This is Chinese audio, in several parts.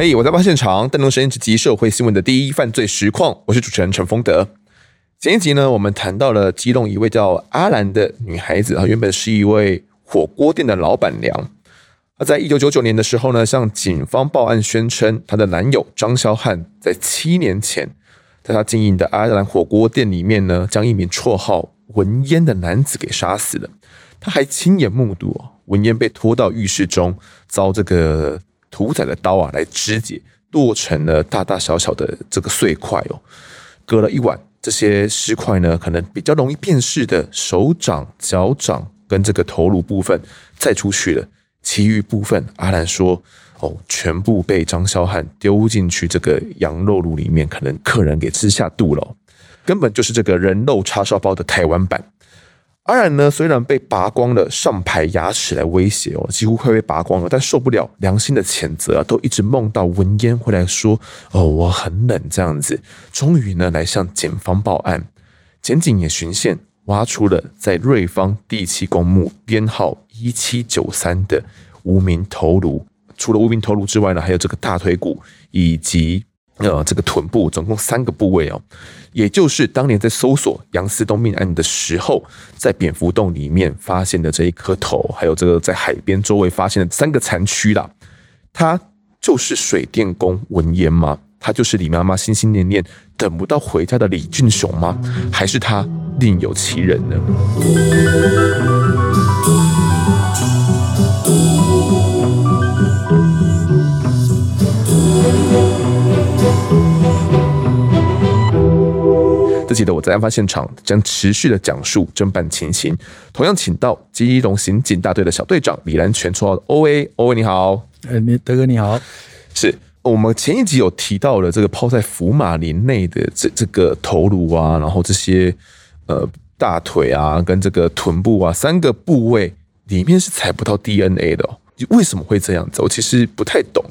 嘿，我在报现场，带您实验直击社会新闻的第一犯罪实况。我是主持人陈丰德。前一集呢，我们谈到了基隆一位叫阿兰的女孩子，她原本是一位火锅店的老板娘。她在一九九九年的时候呢，向警方报案，宣称她的男友张萧汉在七年前，在她经营的阿兰火锅店里面呢，将一名绰号文烟的男子给杀死了。她还亲眼目睹文烟被拖到浴室中，遭这个。屠宰的刀啊，来肢解，剁成了大大小小的这个碎块哦。隔了一晚，这些尸块呢，可能比较容易辨识的手掌、脚掌跟这个头颅部分再出去了，其余部分阿兰说哦，全部被张萧汉丢进去这个羊肉炉里面，可能客人给吃下肚了，根本就是这个人肉叉烧包的台湾版。阿兰呢，虽然被拔光了上排牙齿来威胁哦，几乎快被拔光了，但受不了良心的谴责，都一直梦到文烟会来说：“哦，我很冷。”这样子，终于呢来向警方报案。检警也循线挖出了在瑞芳第七公墓编号一七九三的无名头颅。除了无名头颅之外呢，还有这个大腿骨以及。呃，这个臀部总共三个部位哦，也就是当年在搜索杨思东命案的时候，在蝙蝠洞里面发现的这一颗头，还有这个在海边周围发现的三个残躯啦。他就是水电工文烟吗？他就是李妈妈心心念念等不到回家的李俊雄吗？还是他另有其人呢？这集的我在案发现场将持续的讲述侦办情形，同样请到基隆刑警大队的小队长李兰全，绰号 OA，OA 你好，呃，你德哥你好，是我们前一集有提到了这个泡在福马林内的这这个头颅啊，然后这些呃大腿啊跟这个臀部啊三个部位里面是采不到 DNA 的哦，为什么会这样子？我其实不太懂。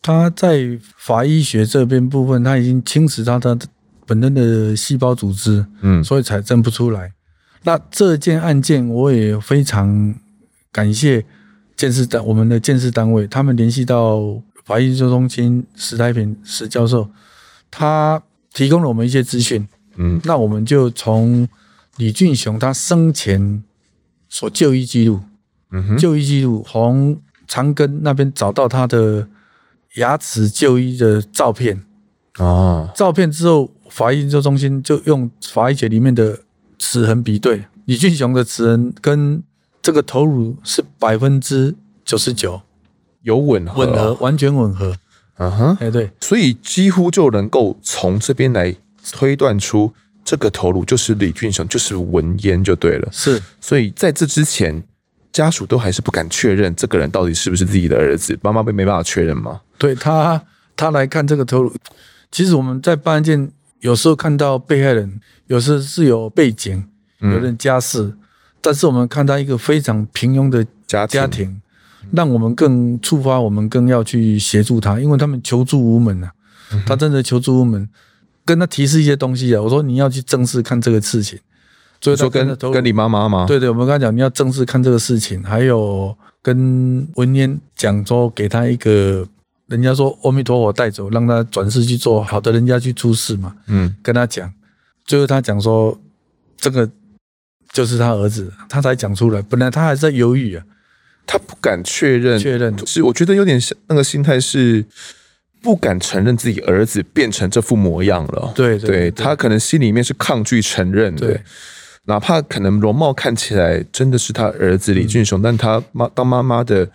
他在法医学这边部分，他已经侵蚀到他的。本身的细胞组织，嗯，所以才认不出来。那这件案件，我也非常感谢建设单我们的建设单位，他们联系到法医研究中心史太平史教授，他提供了我们一些资讯，嗯，那我们就从李俊雄他生前所就医记录，嗯哼，就医记录从长庚那边找到他的牙齿就医的照片，哦，照片之后。法医研究中心就用法医学里面的齿痕比对，李俊雄的齿痕跟这个头颅是百分之九十九有吻合，吻合，完全吻合。嗯哼，哎对，所以几乎就能够从这边来推断出这个头颅就是李俊雄，就是文烟就对了。是，所以在这之前，家属都还是不敢确认这个人到底是不是自己的儿子，妈妈被没办法确认吗？对他，他来看这个头颅，其实我们在办案件。有时候看到被害人，有时候是有背景，有人家世，嗯、但是我们看到一个非常平庸的家庭，家庭让我们更触发，我们更要去协助他，因为他们求助无门啊，他真的求助无门，跟他提示一些东西啊，我说你要去正视看这个事情，所以说跟跟你妈妈吗？对对，我们刚才讲你要正视看这个事情，还有跟文烟讲说给他一个。人家说阿弥陀佛带走，让他转世去做好的人家去出世嘛。嗯，跟他讲，最后他讲说这个就是他儿子，他才讲出来。本来他还在犹豫啊，他不敢确认，确认是我觉得有点像那个心态是不敢承认自己儿子变成这副模样了。对对，对，他可能心里面是抗拒承认的，对，哪怕可能容貌看起来真的是他儿子李俊雄，嗯，但他妈当妈妈的。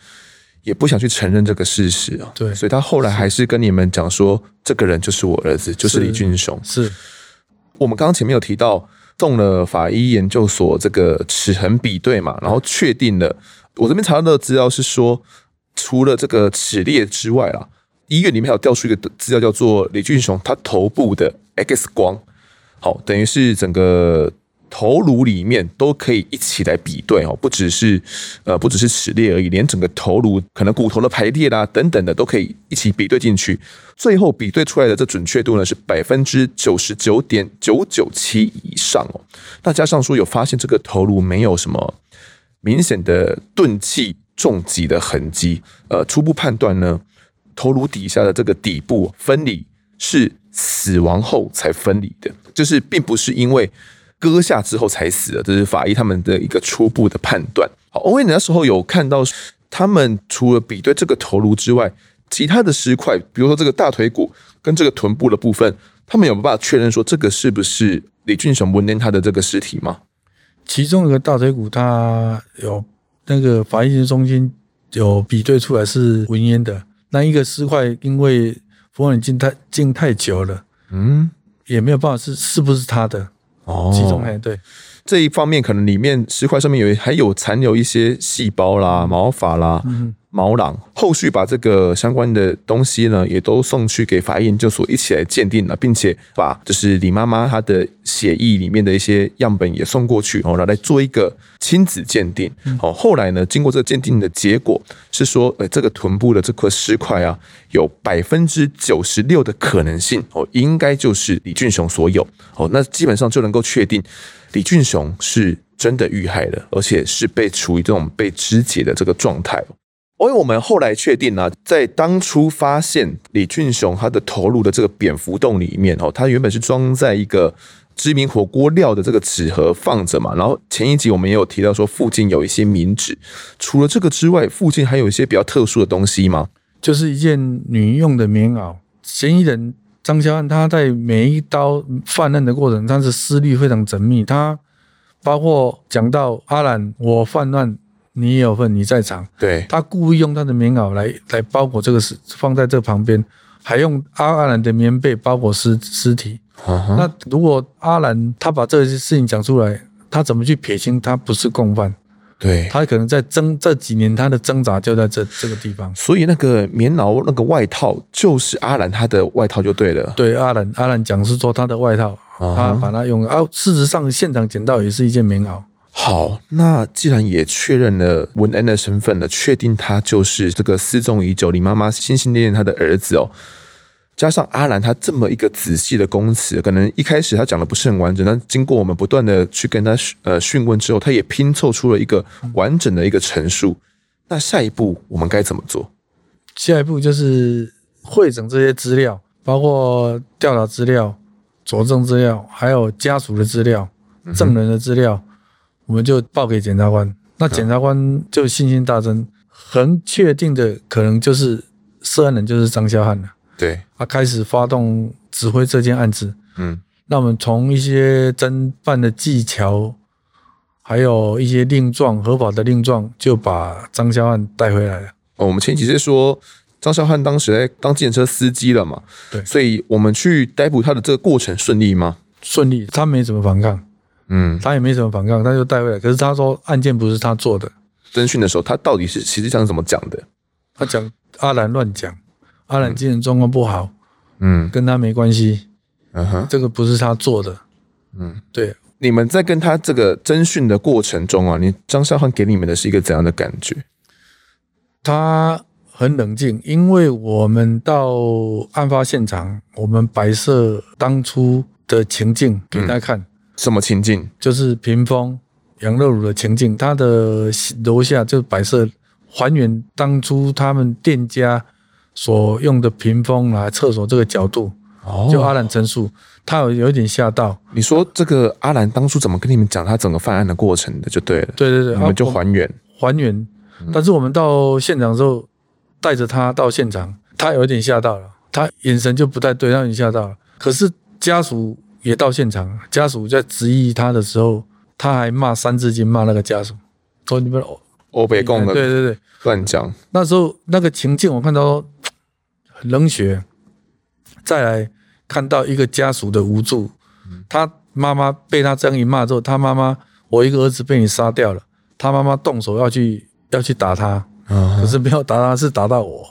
也不想去承认这个事实啊，对，所以他后来还是跟你们讲说，这个人就是我儿子，就是李俊雄。是，我们刚刚前面有提到，动了法医研究所这个齿痕比对嘛，然后确定了。我这边查到的资料是说，除了这个齿裂之外啊，医院里面还有调出一个资料，叫做李俊雄他头部的 X 光，好，等于是整个。头颅里面都可以一起来比对哦，不只是呃，不只是齿列而已，连整个头颅可能骨头的排列啦等等的都可以一起比对进去，最后比对出来的这准确度呢是百分之九十九点九九七以上哦。那加上说有发现这个头颅没有什么明显的钝器重击的痕迹，呃，初步判断呢，头颅底下的这个底部分离是死亡后才分离的，就是并不是因为割下之后才死的，这是法医他们的一个初步的判断。好，欧文那时候有看到，他们除了比对这个头颅之外，其他的尸块，比如说这个大腿骨跟这个臀部的部分，他们有没有办法确认说这个是不是李俊雄文念他的这个尸体吗？其中一个大腿骨，他有那个法医中心有比对出来是文烟的。那一个尸块，因为佛眼镜太镜太久了，嗯，也没有办法是是不是他的哦。其中哎，对这一方面，可能里面石块上面有还有残留一些细胞啦、毛发啦。嗯毛囊后续把这个相关的东西呢，也都送去给法医研究所一起来鉴定了，并且把就是李妈妈她的血液里面的一些样本也送过去，然后来做一个亲子鉴定。哦，后来呢，经过这个鉴定的结果是说，呃，这个臀部的这块尸块啊，有百分之九十六的可能性哦，应该就是李俊雄所有哦，那基本上就能够确定李俊雄是真的遇害了，而且是被处于这种被肢解的这个状态。因为我们后来确定呢，在当初发现李俊雄他的头颅的这个蝙蝠洞里面哦，他原本是装在一个知名火锅料的这个纸盒放着嘛。然后前一集我们也有提到说，附近有一些冥纸。除了这个之外，附近还有一些比较特殊的东西吗？就是一件女用的棉袄。嫌疑人张肖汉他在每一刀犯案的过程，他是思虑非常缜密。他包括讲到阿兰，我犯案。你也有份，你在场。对，他故意用他的棉袄来来包裹这个尸，放在这旁边，还用阿阿兰的棉被包裹尸尸体。Uh-huh. 那如果阿兰他把这些事情讲出来，他怎么去撇清他不是共犯？对，他可能在挣这几年他的挣扎就在这这个地方。所以那个棉袄那个外套就是阿兰他的外套就对了。对，阿兰阿兰讲是说他的外套，uh-huh. 他把它用啊。事实上现场捡到也是一件棉袄。好，那既然也确认了文恩的身份了，确定他就是这个失踪已久李妈妈心心念念他的儿子哦，加上阿兰他这么一个仔细的供词，可能一开始他讲的不是很完整，但经过我们不断的去跟他呃讯问之后，他也拼凑出了一个完整的一个陈述。那下一步我们该怎么做？下一步就是汇整这些资料，包括调查资料、佐证资料，还有家属的资料、证人的资料。嗯我们就报给检察官，那检察官就信心大增，很确定的可能就是涉案人就是张肖汉了。对，他开始发动指挥这件案子。嗯，那我们从一些侦办的技巧，还有一些令状合法的令状，就把张肖汉带回来了。哦，我们前几集说张肖汉当时在当计程车司机了嘛？对，所以我们去逮捕他的这个过程顺利吗？顺利，他没怎么反抗。嗯，他也没什么反抗，他就带回来。可是他说案件不是他做的。侦讯的时候，他到底是实际上是怎么讲的？他讲阿兰乱讲，阿兰精神状况不好，嗯，跟他没关系，嗯哼，这个不是他做的，嗯，对。你们在跟他这个侦讯的过程中啊，你张少汉给你们的是一个怎样的感觉？他很冷静，因为我们到案发现场，我们摆设当初的情境给他看。嗯什么情境？就是屏风羊肉炉的情境，他的楼下就摆设还原当初他们店家所用的屏风来厕所这个角度。哦，就阿兰陈述，他有有一点吓到。你说这个阿兰当初怎么跟你们讲他整个犯案的过程的？就对了。对对对，我们就还原还原。但是我们到现场之后，带着他到现场，他有一点吓到了，他眼神就不太对，他有点吓到了。可是家属。也到现场，家属在质疑他的时候，他还骂三字经，骂那个家属，说你们欧北共的，对对对，乱讲。那时候那个情境，我看到很冷血。再来看到一个家属的无助，他妈妈被他这样一骂之后，他妈妈，我一个儿子被你杀掉了，他妈妈动手要去要去打他，可是没有打他，是打到我，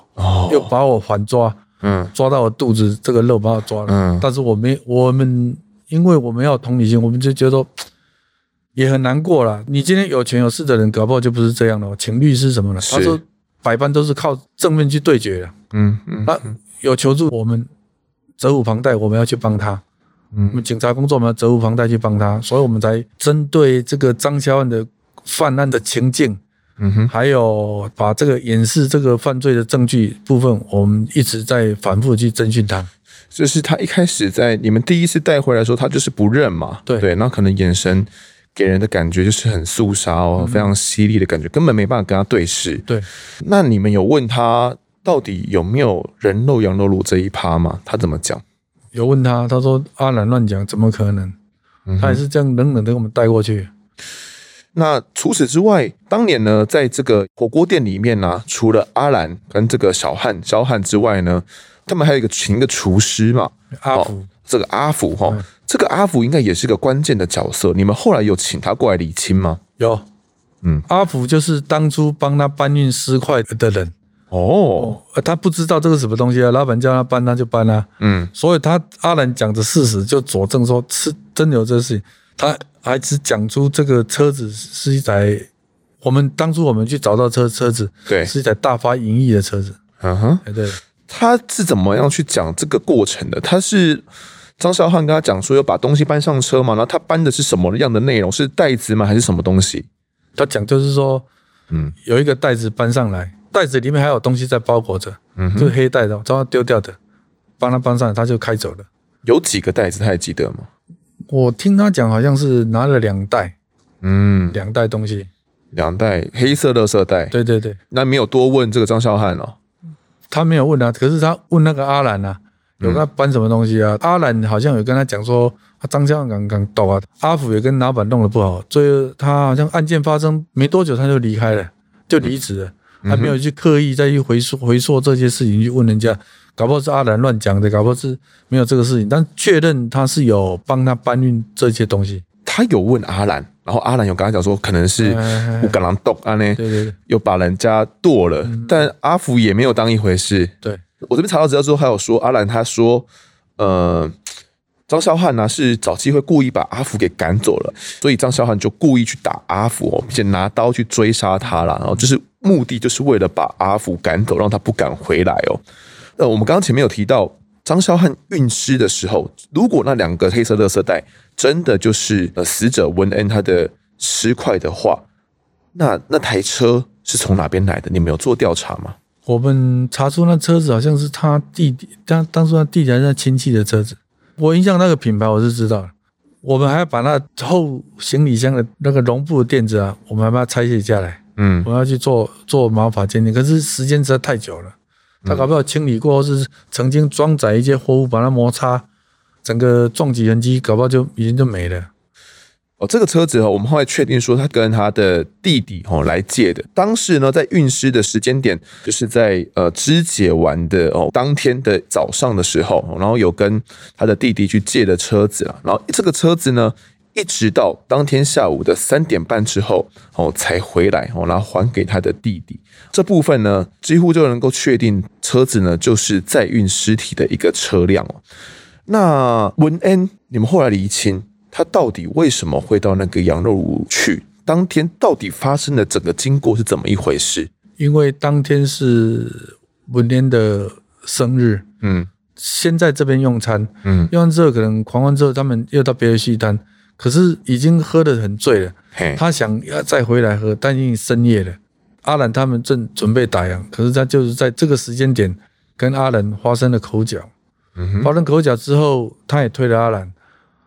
又把我反抓，嗯，抓到我肚子这个肉把我抓了，嗯，但是我没我们。因为我们要同理心，我们就觉得 也很难过了。你今天有权有势的人，搞不好就不是这样了。请律师什么的，他说百般都是靠正面去对决的。嗯嗯，那有求助，我们责无旁贷，我们要去帮他。嗯，我们警察工作，我们要责无旁贷去帮他，所以我们才针对这个张肖案的犯案的情境，嗯哼，还有把这个掩饰这个犯罪的证据部分，我们一直在反复去侦讯他。就是他一开始在你们第一次带回来的时候，他就是不认嘛，对对，那可能眼神给人的感觉就是很肃杀哦，嗯、非常犀利的感觉，根本没办法跟他对视。对，那你们有问他到底有没有人肉羊肉炉这一趴吗？他怎么讲？有问他，他说阿兰乱讲，怎么可能？嗯、他也是这样冷冷的给我们带过去。那除此之外，当年呢，在这个火锅店里面呢、啊，除了阿兰跟这个小汉、小汉之外呢，他们还有一个请一个厨师嘛，阿福、哦，这个阿福哈，嗯、这个阿福应该也是个关键的角色。你们后来有请他过来理清吗？有，嗯，阿福就是当初帮他搬运尸块的人哦，哦，他不知道这个什么东西啊，老板叫他搬他就搬啊，嗯，所以他阿兰讲的事实就佐证说是真有这个事情，他。还只讲出这个车子是一台，我们当初我们去找到车车子，对，是一台大发盈利的车子。嗯哼，对。他是怎么样去讲这个过程的？他是张韶汉跟他讲说要把东西搬上车嘛？然后他搬的是什么样的内容？是袋子吗？还是什么东西？他讲就是说，嗯，有一个袋子搬上来，袋子里面还有东西在包裹着，嗯哼，就是黑袋的，叫他丢掉的，帮他搬上来，他就开走了。有几个袋子？他还记得吗？我听他讲，好像是拿了两袋，嗯，两袋东西，两袋黑色垃圾袋。对对对，那没有多问这个张韶汉哦，他没有问啊，可是他问那个阿兰啊，有跟他搬什么东西啊？嗯、阿兰好像有跟他讲说，张韶汉刚刚到啊，阿福也跟老板弄得不好，最后他好像案件发生没多久他就离开了，就离职了，嗯、还没有去刻意再去回溯回溯这些事情去问人家。搞不好是阿兰乱讲的，搞不好是没有这个事情，但确认他是有帮他搬运这些东西。他有问阿兰，然后阿兰有跟他讲说，可能是乌干狼动啊呢，对对对，又把人家剁了，嗯、但阿福也没有当一回事。对，我这边查到资料之后，还有说阿兰他说，呃，张韶汉呢是找机会故意把阿福给赶走了，所以张韶汉就故意去打阿福哦，并且拿刀去追杀他了，然后就是目的就是为了把阿福赶走，让他不敢回来哦。呃，我们刚刚前面有提到张韶汉运尸的时候，如果那两个黑色垃圾袋真的就是呃死者文恩他的尸块的话，那那台车是从哪边来的？你们有做调查吗？我们查出那车子好像是他弟弟，当当初他弟弟还是他亲戚的车子。我印象那个品牌我是知道的。我们还要把那后行李箱的那个绒布的垫子啊，我们还把它拆卸下来。嗯，我要去做做毛发鉴定，可是时间实在太久了。他搞不好清理过，是曾经装载一些货物，把它摩擦，整个撞击痕迹，搞不好就已经就没了。哦，这个车子哦，我们后来确定说他跟他的弟弟哦来借的。当时呢，在运尸的时间点，就是在呃肢解完的哦当天的早上的时候，然后有跟他的弟弟去借的车子啊，然后这个车子呢。一直到当天下午的三点半之后，哦，才回来哦，然后还给他的弟弟。这部分呢，几乎就能够确定车子呢就是载运尸体的一个车辆哦。那文恩，你们后来厘清他到底为什么会到那个羊肉炉去？当天到底发生的整个经过是怎么一回事？因为当天是文恩的生日，嗯，先在这边用餐，嗯，用完之后可能狂欢之后，他们又到别的戏摊。可是已经喝得很醉了，他想要再回来喝，但已经深夜了。阿兰他们正准备打烊，可是他就是在这个时间点跟阿兰发生了口角。发生口角之后，他也推了阿兰，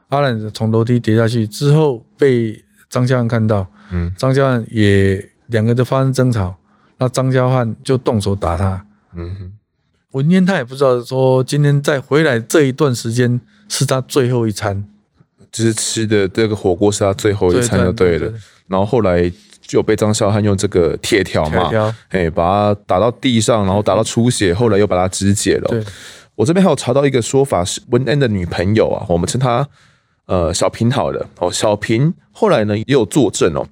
阿兰从楼梯跌下去之后被张家汉看到，张家汉也两个都发生争吵，那张家汉就动手打他。文烟他也不知道说今天再回来这一段时间是他最后一餐。就是吃的这个火锅是他最后一餐就对了，然后后来就被张韶汉用这个铁条嘛，哎，把他打到地上，然后打到出血，后来又把他肢解了。我这边还有查到一个说法是文恩的女朋友啊，我们称她呃小平好了。哦，小平后来呢也有作证哦，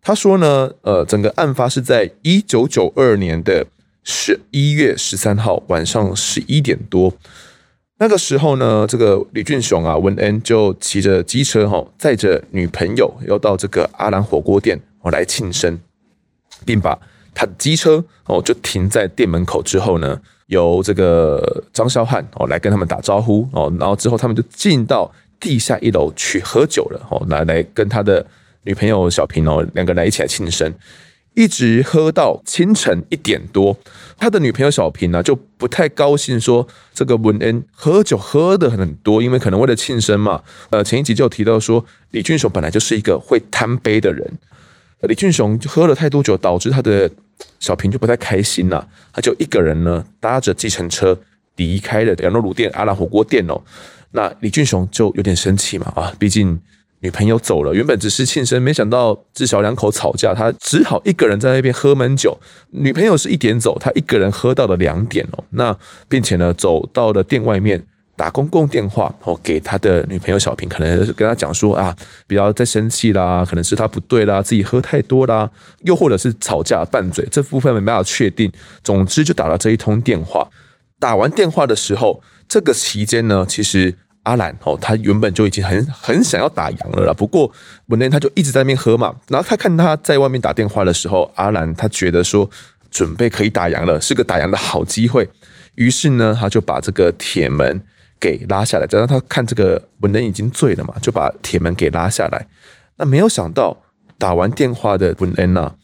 他说呢，呃，整个案发是在一九九二年的十一月十三号晚上十一点多。那个时候呢，这个李俊雄啊，文恩就骑着机车哈，载着女朋友要到这个阿兰火锅店哦来庆生，并把他的机车哦就停在店门口之后呢，由这个张肖汉哦来跟他们打招呼哦，然后之后他们就进到地下一楼去喝酒了哦，来来跟他的女朋友小平哦两个人一起来庆生。一直喝到清晨一点多。他的女朋友小平呢，就不太高兴，说这个文恩喝酒喝的很多，因为可能为了庆生嘛。呃，前一集就提到说，李俊雄本来就是一个会贪杯的人，李俊雄喝了太多酒，导致他的小平就不太开心了，他就一个人呢搭着计程车离开了羊肉炉店、阿兰火锅店哦。那李俊雄就有点生气嘛，啊，毕竟。女朋友走了，原本只是庆生，没想到至少两口吵架，他只好一个人在那边喝闷酒。女朋友是一点走，他一个人喝到了两点哦。那并且呢，走到了店外面打公共电话哦，给他的女朋友小平，可能跟他讲说啊，不要再生气啦，可能是他不对啦，自己喝太多啦，又或者是吵架拌嘴，这部分没办法确定。总之就打了这一通电话。打完电话的时候，这个期间呢，其实。阿兰哦，他原本就已经很很想要打烊了啦。不过文恩他就一直在那边喝嘛。然后他看他在外面打电话的时候，阿兰他觉得说准备可以打烊了，是个打烊的好机会。于是呢，他就把这个铁门给拉下来。加上他看这个文恩已经醉了嘛，就把铁门给拉下来。那没有想到打完电话的文恩呢，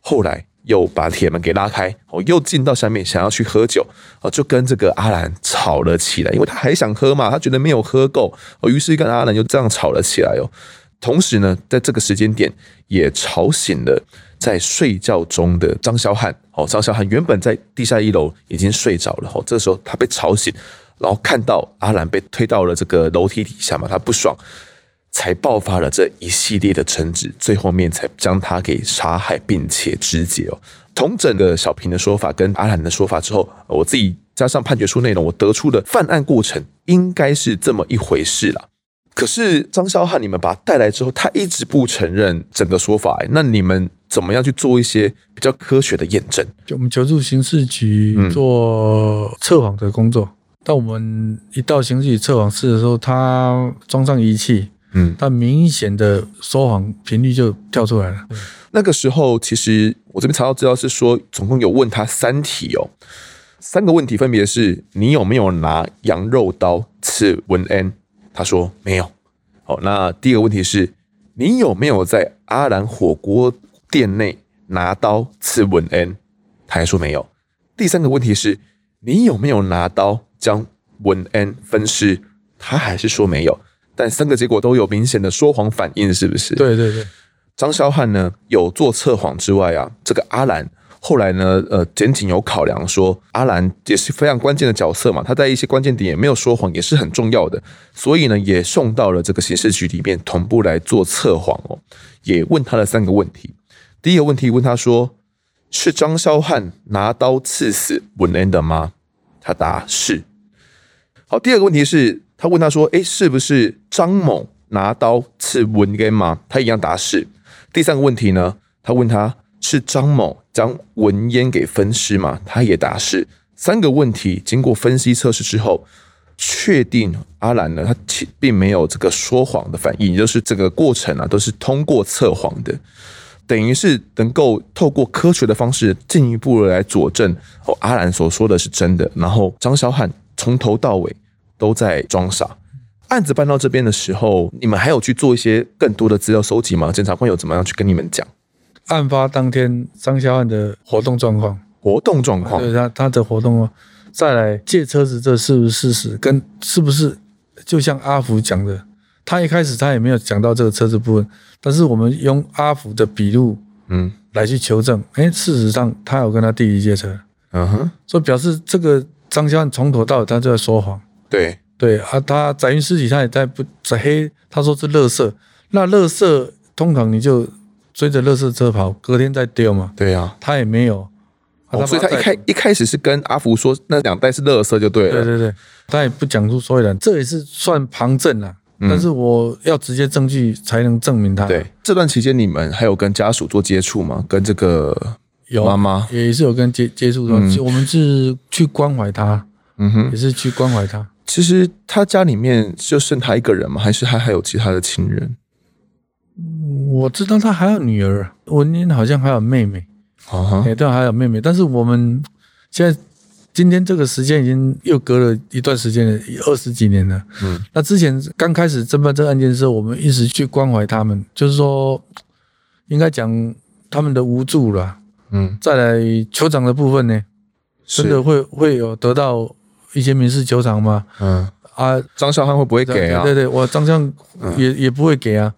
后来。又把铁门给拉开，哦，又进到下面想要去喝酒，哦，就跟这个阿兰吵了起来，因为他还想喝嘛，他觉得没有喝够，哦，于是跟阿兰就这样吵了起来哦。同时呢，在这个时间点也吵醒了在睡觉中的张萧汉，哦，张萧汉原本在地下一楼已经睡着了，哦，这时候他被吵醒，然后看到阿兰被推到了这个楼梯底下嘛，他不爽。才爆发了这一系列的争执，最后面才将他给杀害，并且肢解哦。同整个小平的说法跟阿兰的说法之后，我自己加上判决书内容，我得出的犯案过程应该是这么一回事啦。可是张萧汉，你们把他带来之后，他一直不承认整个说法，那你们怎么样去做一些比较科学的验证？就我们求助刑事局做测谎的工作。当、嗯、我们一到刑事局测谎室的时候，他装上仪器。嗯，他明显的说谎频率就跳出来了。那个时候，其实我这边查到资料是说，总共有问他三题哦，三个问题分别是：你有没有拿羊肉刀刺文恩？他说没有。好，那第二个问题是：你有没有在阿兰火锅店内拿刀刺文恩？他还说没有。第三个问题是：你有没有拿刀将文恩分尸？他还是说没有。但三个结果都有明显的说谎反应，是不是？对对对。张萧汉呢，有做测谎之外啊，这个阿兰后来呢，呃，检警有考量说，阿兰也是非常关键的角色嘛，他在一些关键点也没有说谎，也是很重要的，所以呢，也送到了这个刑事局里面同步来做测谎哦，也问他了三个问题。第一个问题问他说，是张萧汉拿刀刺死文恩的吗？他答是。好，第二个问题是。他问他说：“诶，是不是张某拿刀刺文根吗？”他一样答是。第三个问题呢？他问他是张某将文烟给分尸吗？他也答是。三个问题经过分析测试之后，确定阿兰呢，他其并没有这个说谎的反应，也就是这个过程啊，都是通过测谎的，等于是能够透过科学的方式进一步来佐证哦，阿兰所说的是真的。然后张小汉从头到尾。都在装傻。案子办到这边的时候，你们还有去做一些更多的资料收集吗？检察官有怎么样去跟你们讲？案发当天张小汉的活动状况，活动状况，对他他的活动，再来借车子，这是不是事实？跟是不是就像阿福讲的，他一开始他也没有讲到这个车子部分，但是我们用阿福的笔录，嗯，来去求证，哎，事实上他有跟他弟弟借车，嗯哼，所以表示这个张小汉从头到尾他就在说谎。对对啊，他载运尸体，他也在不在黑？他说是垃圾，那垃圾通常你就追着垃圾车跑，隔天再丢嘛。对啊，他也没有，哦、所以他一开一开始是跟阿福说那两袋是垃圾就对了。对对对，他也不讲出所以然，这也是算旁证了。嗯、但是我要直接证据才能证明他。对，这段期间你们还有跟家属做接触吗？跟这个有妈妈也是有跟接接触的、嗯，我们是去关怀他，嗯哼，也是去关怀他。其实他家里面就剩他一个人吗？还是他还有其他的亲人？我知道他还有女儿，文英好像还有妹妹。啊哈，对，还有妹妹。但是我们现在今天这个时间已经又隔了一段时间了，二十几年了。嗯，那之前刚开始侦办这个案件的时候，我们一直去关怀他们，就是说应该讲他们的无助了。嗯，再来酋长的部分呢，真的会会有得到一些民事求偿吗？嗯啊，张孝汉会不会给啊？对对，对，我张孝也、嗯、也不会给啊。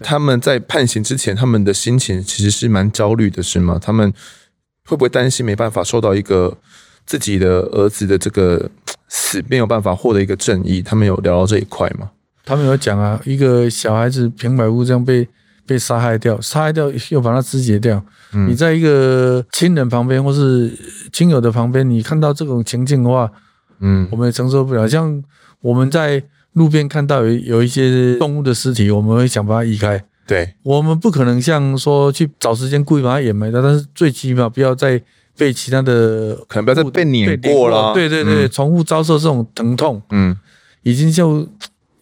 他们在判刑之前，他们的心情其实是蛮焦虑的，是吗？他们会不会担心没办法受到一个自己的儿子的这个死，没有办法获得一个正义？他们有聊到这一块吗？他们有讲啊，一个小孩子平白无故这样被被杀害掉，杀害掉又把他肢解掉。嗯，你在一个亲人旁边或是亲友的旁边，你看到这种情境的话，嗯，我们也承受不了。像我们在。路边看到有有一些动物的尸体，我们会想把它移开。对，我们不可能像说去找时间故意把它掩埋的，但是最起码不要再被其他的可能不要再被碾过了。对对对，重复遭受这种疼痛，嗯，已经就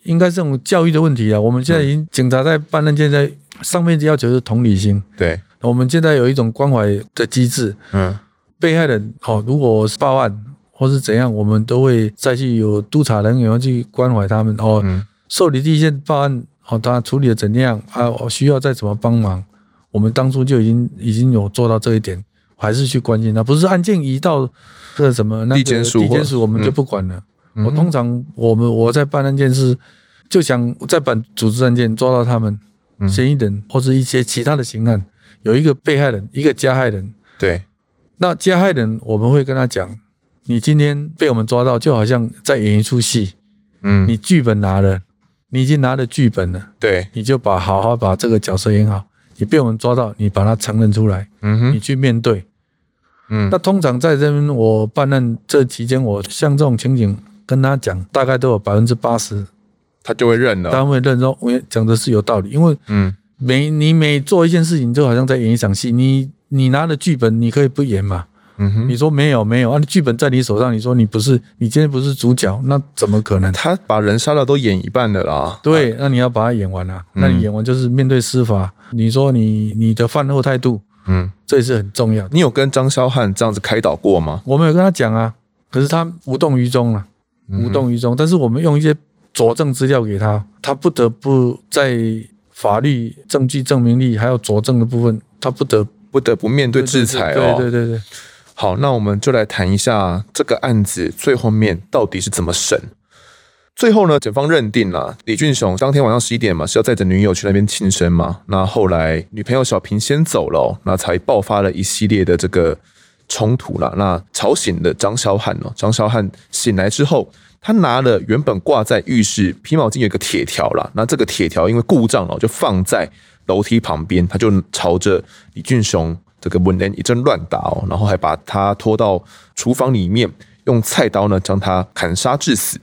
应该这种教育的问题了。我们现在已经警察在办案件，在上面要求是同理心。对，我们现在有一种关怀的机制。嗯，被害人好，如果是报案。或是怎样，我们都会再去有督察人员去关怀他们哦。受理第一件报案，哦，他处理的怎样啊？我需要再怎么帮忙？我们当初就已经已经有做到这一点，还是去关心他。不是案件移到这什么那个地检署，地检署我们就不管了。嗯、我通常我们我在办案件是就想在办组织案件抓到他们嫌疑人或者一些其他的刑案，有一个被害人，一个加害人。对，那加害人我们会跟他讲。你今天被我们抓到，就好像在演一出戏。嗯，你剧本拿了，你已经拿了剧本了。对，你就把好好把这个角色演好。你被我们抓到，你把它承认出来。嗯哼，你去面对。嗯，那通常在这边我办案这期间，我像这种情景跟他讲，大概都有百分之八十，他就会认了。他会认说，我讲的是有道理。因为嗯，每你每做一件事情，就好像在演一场戏。你你拿了剧本，你可以不演嘛。嗯哼，你说没有没有啊？剧本在你手上，你说你不是，你今天不是主角，那怎么可能？他把人杀了都演一半的啦。对，那你要把他演完啊。那你演完就是面对司法。你说你你的犯后态度，嗯，这也是很重要。你有跟张萧汉这样子开导过吗？我没有跟他讲啊，可是他无动于衷了，无动于衷。但是我们用一些佐证资料给他，他不得不在法律证据证明力还有佐证的部分，他不得不得不面对制裁哦。对对对对。好，那我们就来谈一下这个案子最后面到底是怎么审。最后呢，检方认定了李俊雄当天晚上十一点嘛，是要载着女友去那边庆生嘛。那后来女朋友小平先走了，那才爆发了一系列的这个冲突了。那吵醒了张小汉哦，张小汉醒来之后，他拿了原本挂在浴室皮毛巾有一个铁条了，那这个铁条因为故障了，就放在楼梯旁边，他就朝着李俊雄。这个文人一阵乱打哦，然后还把他拖到厨房里面，用菜刀呢将他砍杀致死，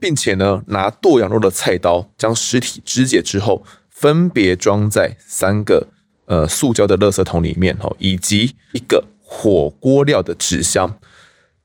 并且呢拿剁羊肉的菜刀将尸体肢解之后，分别装在三个呃塑胶的垃圾桶里面哦，以及一个火锅料的纸箱。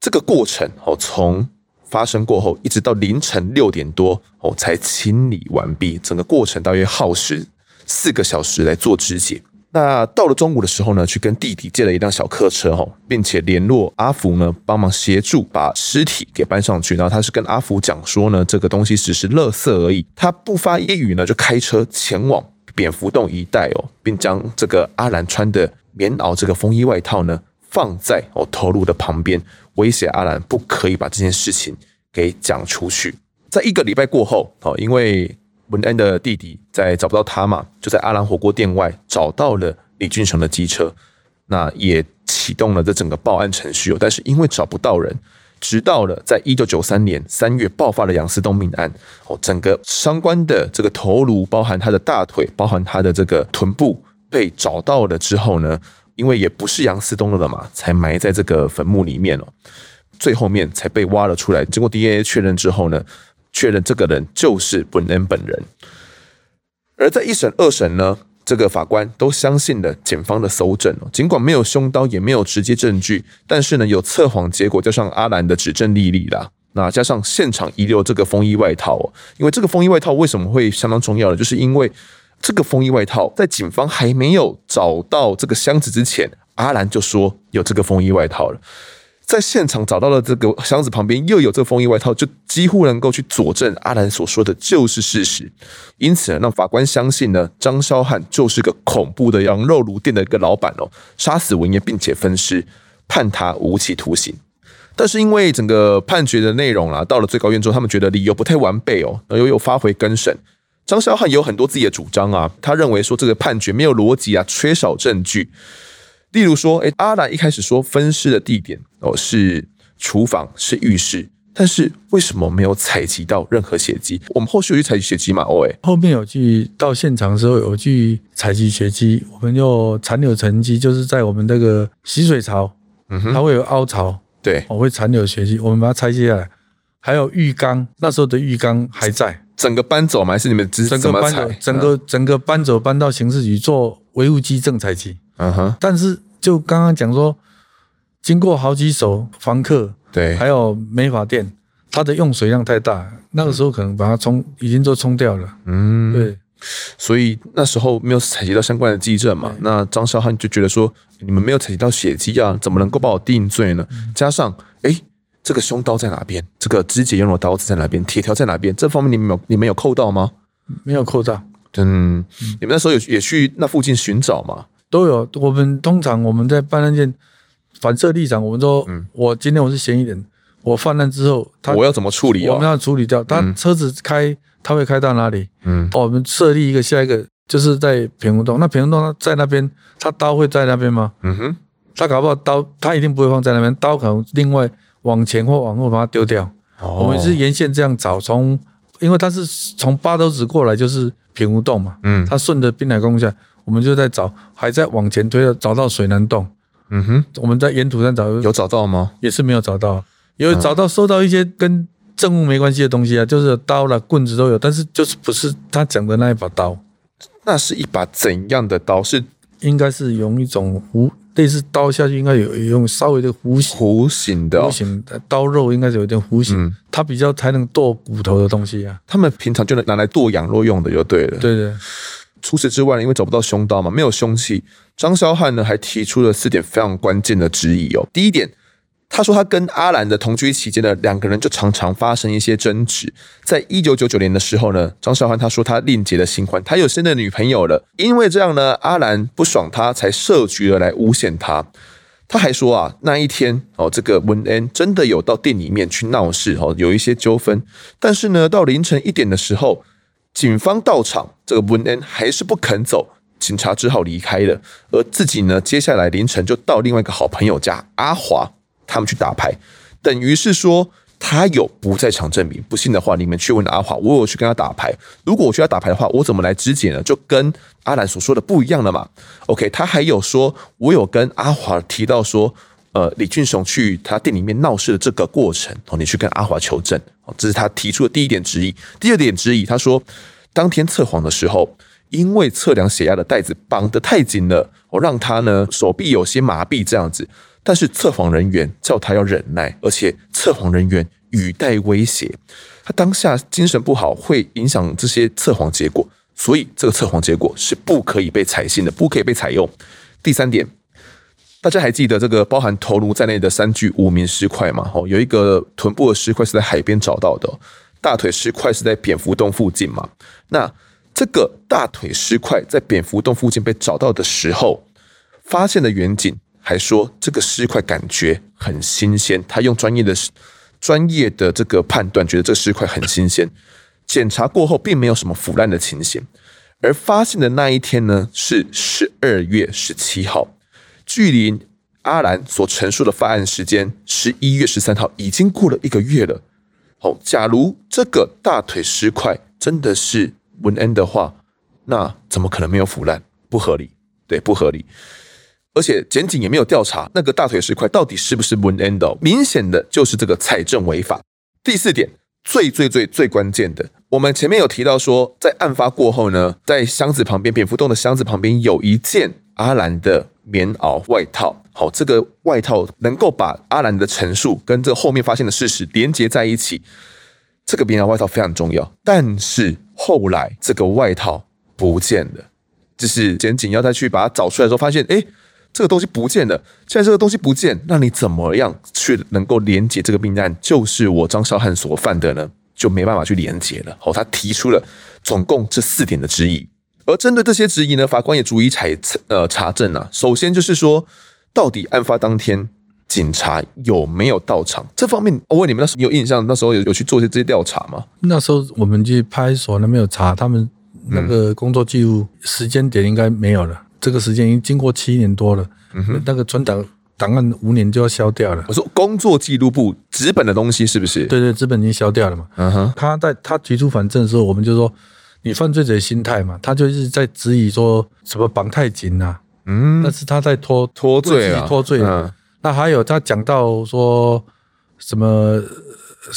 这个过程哦，从发生过后一直到凌晨六点多哦才清理完毕，整个过程大约耗时四个小时来做肢解。那到了中午的时候呢，去跟弟弟借了一辆小客车哈，并且联络阿福呢，帮忙协助把尸体给搬上去。然后他是跟阿福讲说呢，这个东西只是垃圾而已。他不发一语呢，就开车前往蝙蝠洞一带哦，并将这个阿兰穿的棉袄这个风衣外套呢，放在哦头颅的旁边，威胁阿兰不可以把这件事情给讲出去。在一个礼拜过后哦，因为文安的弟弟在找不到他嘛，就在阿兰火锅店外找到了李俊成的机车，那也启动了这整个报案程序哦。但是因为找不到人，直到了在一九九三年三月爆发了杨思东命案哦，整个相关的这个头颅，包含他的大腿，包含他的这个臀部被找到了之后呢，因为也不是杨思东的了嘛，才埋在这个坟墓里面哦，最后面才被挖了出来。经过 DNA 确认之后呢。确认这个人就是本恩本人，而在一审、二审呢，这个法官都相信了检方的搜证哦。尽管没有凶刀，也没有直接证据，但是呢，有测谎结果，加上阿兰的指证历历啦，那加上现场遗留这个风衣外套哦，因为这个风衣外套为什么会相当重要呢？就是因为这个风衣外套在警方还没有找到这个箱子之前，阿兰就说有这个风衣外套了。在现场找到了这个箱子旁边又有这个风衣外套，就几乎能够去佐证阿兰所说的就是事实。因此呢，让法官相信呢，张萧汉就是个恐怖的羊肉炉店的一个老板哦，杀死文嫣并且分尸，判他无期徒刑。但是因为整个判决的内容啊，到了最高院之后，他们觉得理由不太完备哦，又又发回更审。张萧汉有很多自己的主张啊，他认为说这个判决没有逻辑啊，缺少证据。例如说，诶，阿兰一开始说分尸的地点哦是厨房，是浴室，但是为什么没有采集到任何血迹？我们后续有去采集血迹吗？哦，诶，后面有去到现场的时候有去采集血迹，我们就残留沉积，就是在我们那个洗水槽，嗯哼，它会有凹槽，对，我会残留血迹，我们把它拆卸下来。还有浴缸，那时候的浴缸还在，整个搬走吗？还是你们只整个搬走？整个整个搬走，搬到刑事局做维护稽证采集。嗯哼，但是就刚刚讲说，经过好几手房客，对，还有美发店，它的用水量太大，那个时候可能把它冲，已经都冲掉了。嗯，对，所以那时候没有采集到相关的迹证嘛。那张萧汉就觉得说，你们没有采集到血迹啊，怎么能够把我定罪呢？嗯、加上，哎、欸。这个凶刀在哪边？这个肢解用的刀子在哪边？铁条在哪边？这方面你们有你们有扣到吗？没有扣到。嗯，你们那时候有也去那附近寻找吗？都有。我们通常我们在办案件反射立场，我们说，嗯，我今天我是嫌疑人，我犯案之后，他我要怎么处理？我们要处理掉他车子开，他会开到哪里？嗯，我们设立一个下一个，就是在平湖洞。那平湖洞他在那边，他刀会在那边吗？嗯哼，他搞不好刀，他一定不会放在那边，刀可能另外。往前或往后把它丢掉。我们是沿线这样找，从因为他是从八斗子过来就是平湖洞嘛，嗯，他顺着滨海公路下，我们就在找，还在往前推，找到水南洞，嗯哼，我们在沿途上找，有找到吗？也是没有找到，有找到收到一些跟证物没关系的东西啊，就是刀了、棍子都有，但是就是不是他讲的那一把刀，那是一把怎样的刀？是应该是用一种弧。类似刀下去应该有用稍微的弧形，弧形的、哦、弧形的刀肉应该是有点弧形，嗯、它比较才能剁骨头的东西啊。他们平常就能拿来剁羊肉用的就对了。对对。除此之外呢，因为找不到凶刀嘛，没有凶器，张萧汉呢还提出了四点非常关键的质疑哦。第一点。他说，他跟阿兰的同居期间呢，两个人就常常发生一些争执。在一九九九年的时候呢，张萧汉他说他另结了新欢，他有新的女朋友了。因为这样呢，阿兰不爽他，才设局了来诬陷他。他还说啊，那一天哦，这个文恩真的有到店里面去闹事哦，有一些纠纷。但是呢，到凌晨一点的时候，警方到场，这个文恩还是不肯走，警察只好离开了。而自己呢，接下来凌晨就到另外一个好朋友家阿华。他们去打牌，等于是说他有不在场证明。不信的话，你们去问阿华，我有去跟他打牌。如果我去他打牌的话，我怎么来肢解呢？就跟阿兰所说的不一样了嘛。OK，他还有说，我有跟阿华提到说，呃，李俊雄去他店里面闹事的这个过程哦，你去跟阿华求证哦，这是他提出的第一点质疑。第二点质疑，他说当天测谎的时候，因为测量血压的带子绑得太紧了，我让他呢手臂有些麻痹，这样子。但是测谎人员叫他要忍耐，而且测谎人员语带威胁，他当下精神不好，会影响这些测谎结果，所以这个测谎结果是不可以被采信的，不可以被采用。第三点，大家还记得这个包含头颅在内的三具无名尸块吗？哦，有一个臀部的尸块是在海边找到的，大腿尸块是在蝙蝠洞附近嘛？那这个大腿尸块在蝙蝠洞附近被找到的时候，发现的远景。还说这个尸块感觉很新鲜，他用专业的、专业的这个判断，觉得这个尸块很新鲜。检查过后，并没有什么腐烂的情形。而发现的那一天呢，是十二月十七号，距离阿兰所陈述的犯案时间十一月十三号已经过了一个月了。好，假如这个大腿尸块真的是文恩的话，那怎么可能没有腐烂？不合理，对，不合理。而且检警也没有调查那个大腿尸块到底是不是文恩的，明显的就是这个采证违法。第四点，最最最最关键的，我们前面有提到说，在案发过后呢，在箱子旁边，蝙蝠洞的箱子旁边有一件阿兰的棉袄外套。好，这个外套能够把阿兰的陈述跟这后面发现的事实连接在一起，这个棉袄外套非常重要。但是后来这个外套不见了，就是检警要再去把它找出来的时候，发现哎。这个东西不见了，现在这个东西不见，那你怎么样去能够连接这个命案就是我张韶涵所犯的呢？就没办法去连接了。好，他提出了总共这四点的质疑，而针对这些质疑呢，法官也逐一采呃查证啊。首先就是说，到底案发当天警察有没有到场？这方面，我问你们，那时候有印象？那时候有有去做些这些调查吗？那时候我们去派出所，那边有查他们那个工作记录，时间点应该没有了。这个时间已经经过七年多了，嗯哼，那个存档档案五年就要消掉了。我说工作记录簿纸本的东西是不是？对对，纸本已经消掉了嘛。嗯哼，他在他提出反证的时候，我们就说你犯罪者的心态嘛，他就是在质疑说什么绑太紧啊，嗯，那是他在脱脱罪啊，脱罪。嗯，那还有他讲到说什么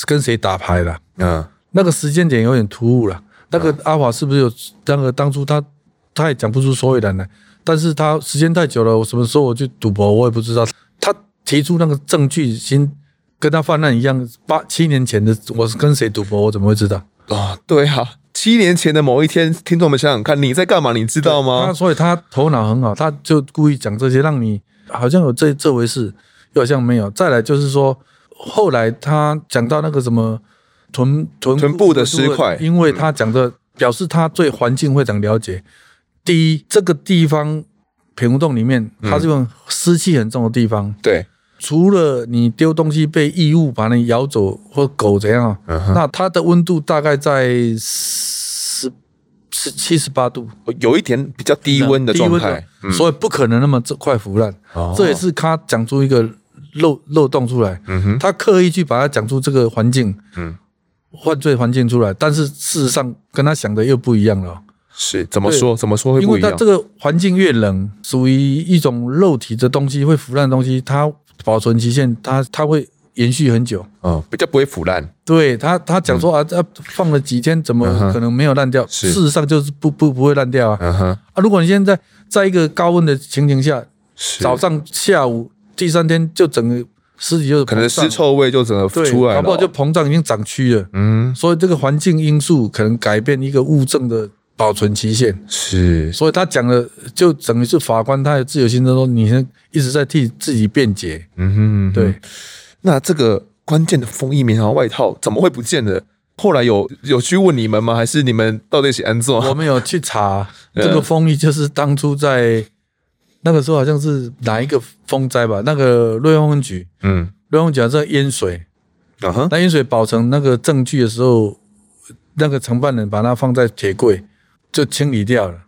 跟谁打牌了？嗯，那个时间点有点突兀了。那个阿华是不是有那个当初他他也讲不出所以然来？但是他时间太久了，我什么时候我去赌博，我也不知道。他提出那个证据，先跟他犯案一样，八七年前的我是跟谁赌博，我怎么会知道？啊，对啊，七年前的某一天，听众们想想看，你在干嘛？你知道吗？所以他头脑很好，他就故意讲这些，让你好像有这这回事，又好像没有。再来就是说，后来他讲到那个什么臀臀臀部的尸块，因为他讲的表示他对环境非常了解。第一，这个地方平湖洞里面，它是用湿气很重的地方。对，除了你丢东西被异物把你咬走，或狗怎样，那它的温度大概在十十七十八度，有一点比较低温的状态，所以不可能那么这快腐烂。这也是他讲出一个漏漏洞出来。他刻意去把它讲出这个环境，嗯犯罪环境出来，但是事实上跟他想的又不一样了。是怎么说？怎么说会不一样？因为它这个环境越冷，属于一种肉体的东西会腐烂的东西，它保存期限它它会延续很久，嗯，比较不会腐烂。对他他讲说啊，这放了几天，怎么可能没有烂掉？事实上就是不不不会烂掉啊。啊，如果你现在在一个高温的情形下，早上下午第三天就整个尸体就可能尸臭味就整个出来了，搞不好就膨胀已经长蛆了。嗯，所以这个环境因素可能改变一个物证的。保存期限是，所以他讲的就等于是法官他有自由心证说，你现在一直在替自己辩解。嗯哼，对。那这个关键的风衣棉袄外套怎么会不见了？后来有有去问你们吗？还是你们到底是安坐？我们有去查 这个风衣，就是当初在那个时候好像是哪一个风灾吧？那个瑞丰分局，嗯，瑞丰局在淹水，啊哈，那淹水保存那个证据的时候，那个承办人把它放在铁柜。就清理掉了，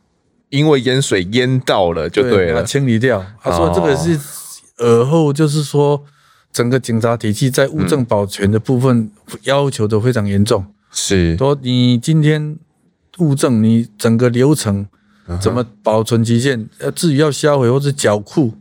因为淹水淹到了，就对了。对，清理掉。他说这个是耳后，就是说整个警察体系在物证保全的部分要求都非常严重。是说你今天物证，你整个流程怎么保存期限，呃，至于要销毁或者缴库，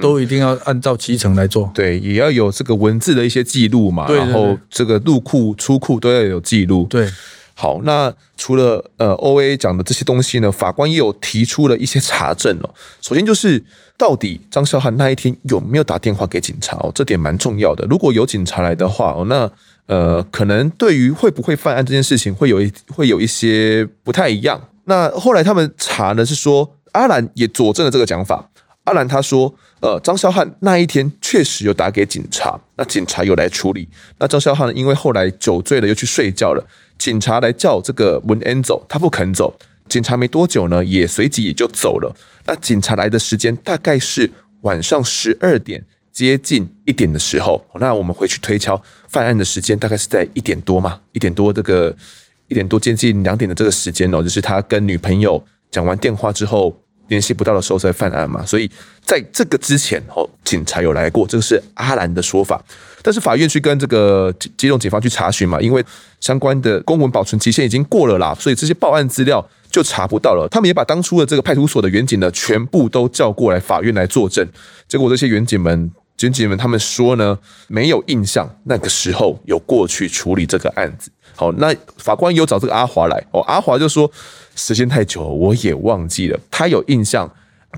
都一定要按照期程来做。对，也要有这个文字的一些记录嘛。然后这个入库出库都要有记录。对。好，那除了呃，O A 讲的这些东西呢，法官也有提出了一些查证哦。首先就是，到底张韶涵那一天有没有打电话给警察哦？这点蛮重要的。如果有警察来的话哦，那呃，可能对于会不会犯案这件事情，会有一会有一些不太一样。那后来他们查呢，是说阿兰也佐证了这个讲法。阿兰他说，呃，张韶涵那一天确实有打给警察，那警察有来处理。那张韶涵因为后来酒醉了，又去睡觉了。警察来叫这个文恩走，他不肯走。警察没多久呢，也随即也就走了。那警察来的时间大概是晚上十二点，接近一点的时候。那我们回去推敲，犯案的时间大概是在一点多嘛，一点多这个一点多接近两点的这个时间哦，就是他跟女朋友讲完电话之后。联系不到的时候才犯案嘛，所以在这个之前哦，警察有来过，这个是阿兰的说法。但是法院去跟这个机动警方去查询嘛，因为相关的公文保存期限已经过了啦，所以这些报案资料就查不到了。他们也把当初的这个派出所的员警呢，全部都叫过来法院来作证。结果这些员警们，员警们他们说呢，没有印象那个时候有过去处理这个案子。好，那法官有找这个阿华来哦，阿华就说。时间太久了，我也忘记了。他有印象，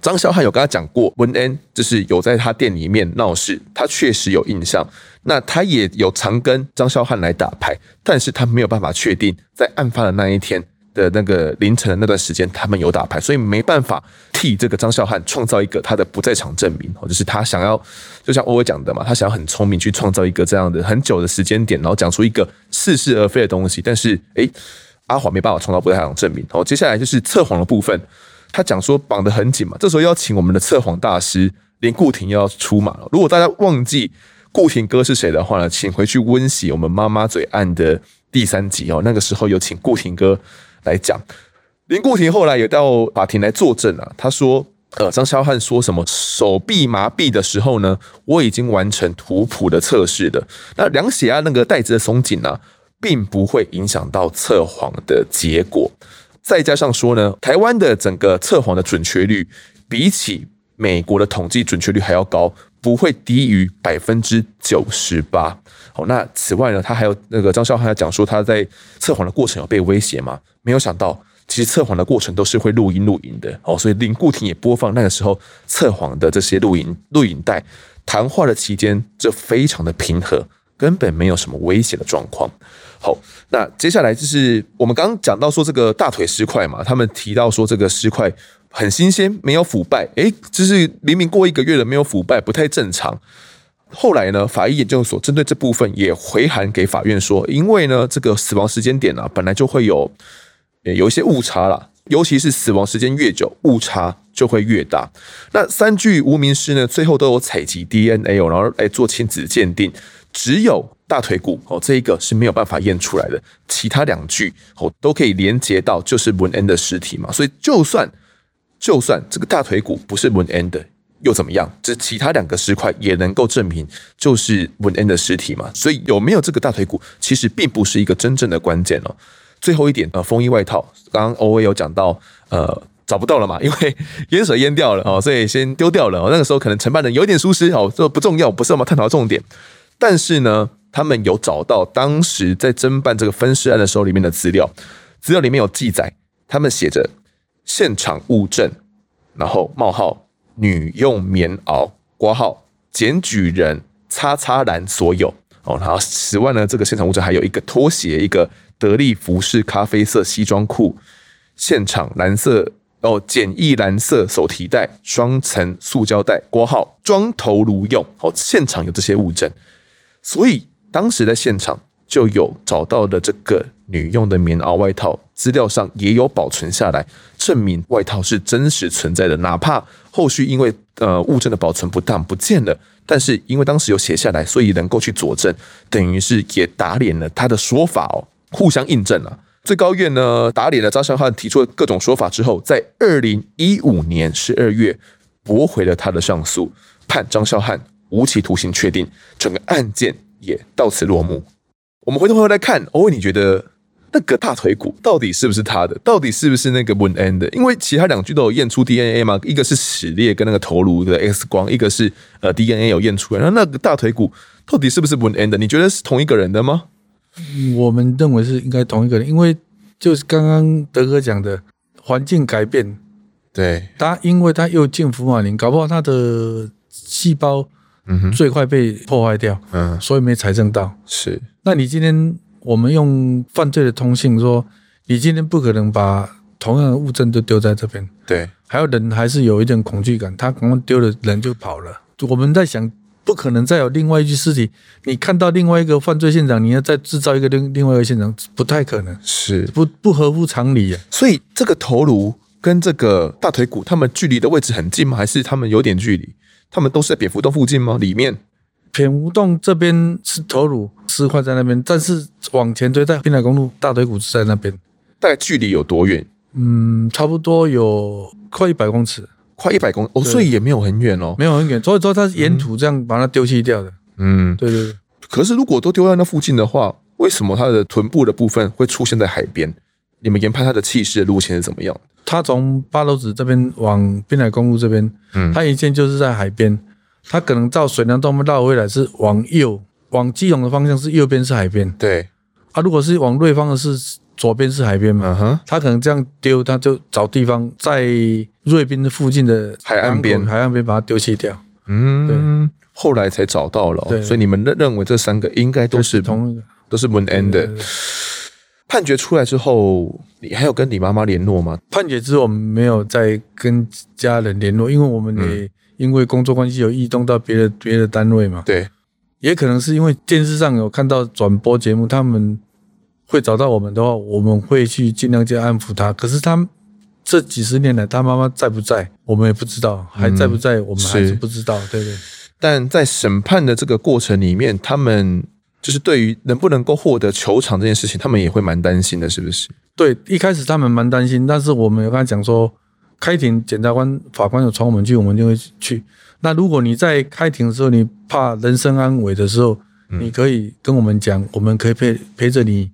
张韶涵有跟他讲过，文恩就是有在他店里面闹事，他确实有印象。那他也有常跟张韶涵来打牌，但是他没有办法确定在案发的那一天的那个凌晨的那段时间，他们有打牌，所以没办法替这个张孝汉创造一个他的不在场证明。哦，就是他想要，就像欧伟讲的嘛，他想要很聪明去创造一个这样的很久的时间点，然后讲出一个似是而非的东西。但是，诶，阿华没办法创造不在场证明。好，接下来就是测谎的部分，他讲说绑得很紧嘛，这时候邀请我们的测谎大师连顾廷要出马了。如果大家忘记顾廷哥是谁的话呢，请回去温习我们妈妈嘴案的第三集哦，那个时候有请顾廷哥。来讲，林顾廷后来也到法庭来作证啊。他说：“呃，张萧汉说什么手臂麻痹的时候呢，我已经完成图谱的测试的。那量血压那个带子的松紧呢，并不会影响到测谎的结果。再加上说呢，台湾的整个测谎的准确率比起美国的统计准确率还要高，不会低于百分之九十八。好，那此外呢，他还有那个张萧汉还讲说他在测谎的过程有被威胁吗？”没有想到，其实测谎的过程都是会录音录影的哦，所以林顾廷也播放那个时候测谎的这些录音录影带。谈话的期间，这非常的平和，根本没有什么危险的状况。好，那接下来就是我们刚刚讲到说这个大腿尸块嘛，他们提到说这个尸块很新鲜，没有腐败，诶，就是明明过一个月了，没有腐败，不太正常。后来呢，法医研究所针对这部分也回函给法院说，因为呢，这个死亡时间点啊，本来就会有。有一些误差啦，尤其是死亡时间越久，误差就会越大。那三具无名尸呢，最后都有采集 DNA 哦，然后来做亲子鉴定，只有大腿骨哦，这一个是没有办法验出来的，其他两具哦都可以连接到就是文恩的尸体嘛。所以就算就算这个大腿骨不是文恩的，又怎么样？这其他两个尸块也能够证明就是文恩的尸体嘛。所以有没有这个大腿骨，其实并不是一个真正的关键哦。最后一点，呃，风衣外套，刚刚 OA 有讲到，呃，找不到了嘛，因为淹水淹掉了哦，所以先丢掉了。那个时候可能承办人有点疏失哦，这不重要，不是我们探讨的重点。但是呢，他们有找到当时在侦办这个分尸案的时候里面的资料，资料里面有记载，他们写着现场物证，然后冒号女用棉袄括号检举人叉叉兰所有哦，然后此外呢，这个现场物证还有一个拖鞋，一个。得力服饰咖啡色西装裤，现场蓝色哦，简易蓝色手提袋，双层塑胶袋，括号装头颅用。哦，现场有这些物证，所以当时在现场就有找到的这个女用的棉袄外套，资料上也有保存下来，证明外套是真实存在的。哪怕后续因为呃物证的保存不当不见了，但是因为当时有写下来，所以能够去佐证，等于是也打脸了他的说法哦。互相印证了。最高院呢，打脸了张孝汉提出的各种说法之后，在二零一五年十二月驳回了他的上诉，判张孝汉无期徒刑确定，整个案件也到此落幕。我们回头回来看，欧文，你觉得那个大腿骨到底是不是他的？到底是不是那个文恩的？因为其他两具都有验出 DNA 嘛，一个是齿列跟那个头颅的 X 光，一个是呃 DNA 有验出来，那那个大腿骨到底是不是文恩的？你觉得是同一个人的吗？我们认为是应该同一个人，因为就是刚刚德哥讲的环境改变，对他，因为他又进福马林，搞不好他的细胞嗯最快被破坏掉，嗯，所以没财政到。是，那你今天我们用犯罪的通信说，你今天不可能把同样的物证都丢在这边，对，还有人还是有一点恐惧感，他刚刚丢了人就跑了，我们在想。不可能再有另外一具尸体。你看到另外一个犯罪现场，你要再制造一个另另外一个现场，不太可能，是不不合乎常理啊。所以这个头颅跟这个大腿骨，他们距离的位置很近吗？还是他们有点距离？他们都是在蝙蝠洞附近吗？里面蝙蝠洞这边是头颅尸块在那边，但是往前推在滨海公路，大腿骨是在那边。大概距离有多远？嗯，差不多有快一百公尺。快一百公哦，所以也没有很远哦，没有很远。所以说，他沿途这样把它丢弃掉的。嗯，对对对。可是如果都丢在那附近的话，为什么它的臀部的部分会出现在海边？你们研判它的弃尸的路线是怎么样？他从八斗子这边往滨海公路这边，嗯，他以前就是在海边，他可能到水湳洞绕回来是往右，往基隆的方向是右边是海边。对。啊，如果是往瑞芳的是。左边是海边嘛，他可能这样丢，他就找地方在瑞滨的附近的海岸边，海岸边把它丢弃掉。嗯，对，后来才找到了，所以你们认认为这三个应该都是都是文恩的。判决出来之后，你还有跟你妈妈联络吗？判决之后，我们没有再跟家人联络，因为我们也因为工作关系有异动到别的别的单位嘛。对，也可能是因为电视上有看到转播节目，他们会找到我们的话，我们会去尽量去安抚他。可是他这几十年来，他妈妈在不在，我们也不知道，还在不在，我们还是不知道，对不对？但在审判的这个过程里面，他们。就是对于能不能够获得球场这件事情，他们也会蛮担心的，是不是？对，一开始他们蛮担心，但是我们有跟他讲说，开庭检察官、法官有传我们去，我们就会去。那如果你在开庭的时候，你怕人身安危的时候，嗯、你可以跟我们讲，我们可以陪陪着你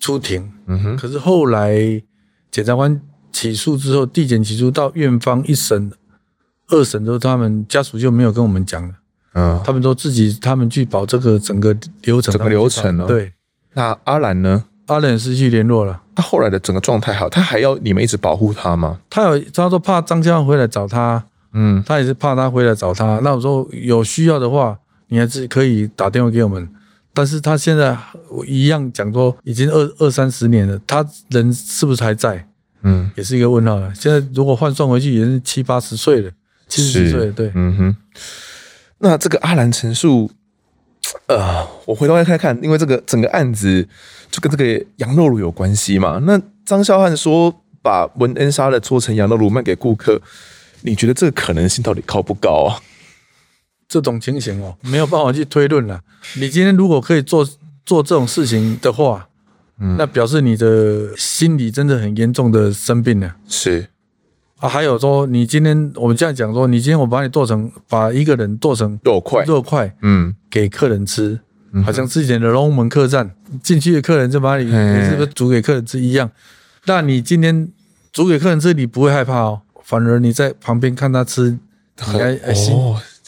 出庭。嗯哼。可是后来检察官起诉之后，地检起诉到院方一审、二审之后，他们家属就没有跟我们讲了。嗯，他们都自己，他们去保这个整个流程，整个流程了。对，那阿兰呢？阿兰失去联络了。他后来的整个状态好，他还要你们一直保护他吗？他有，他说怕张家回来找他。嗯，他也是怕他回来找他。那我说有需要的话，你还是可以打电话给我们。但是他现在一样讲说，已经二二三十年了，他人是不是还在？嗯，也是一个问号了。现在如果换算回去，也是七八十岁了，七十几岁了。对，嗯哼。那这个阿兰陈述，呃，我回头来看看，因为这个整个案子就跟这个羊肉炉有关系嘛。那张孝汉说把文恩杀的做成羊肉炉卖给顾客，你觉得这个可能性到底高不高啊？这种情形哦，没有办法去推论了。你今天如果可以做做这种事情的话，嗯，那表示你的心理真的很严重的生病了。是。啊，还有说，你今天我们这样讲说，你今天我把你剁成，把一个人剁成肉块，肉块，嗯，给客人吃，好像之前的龙门客栈进去的客人就把你，你是不是煮给客人吃一样？那你今天煮给客人吃，你不会害怕哦，反而你在旁边看他吃，你还还行，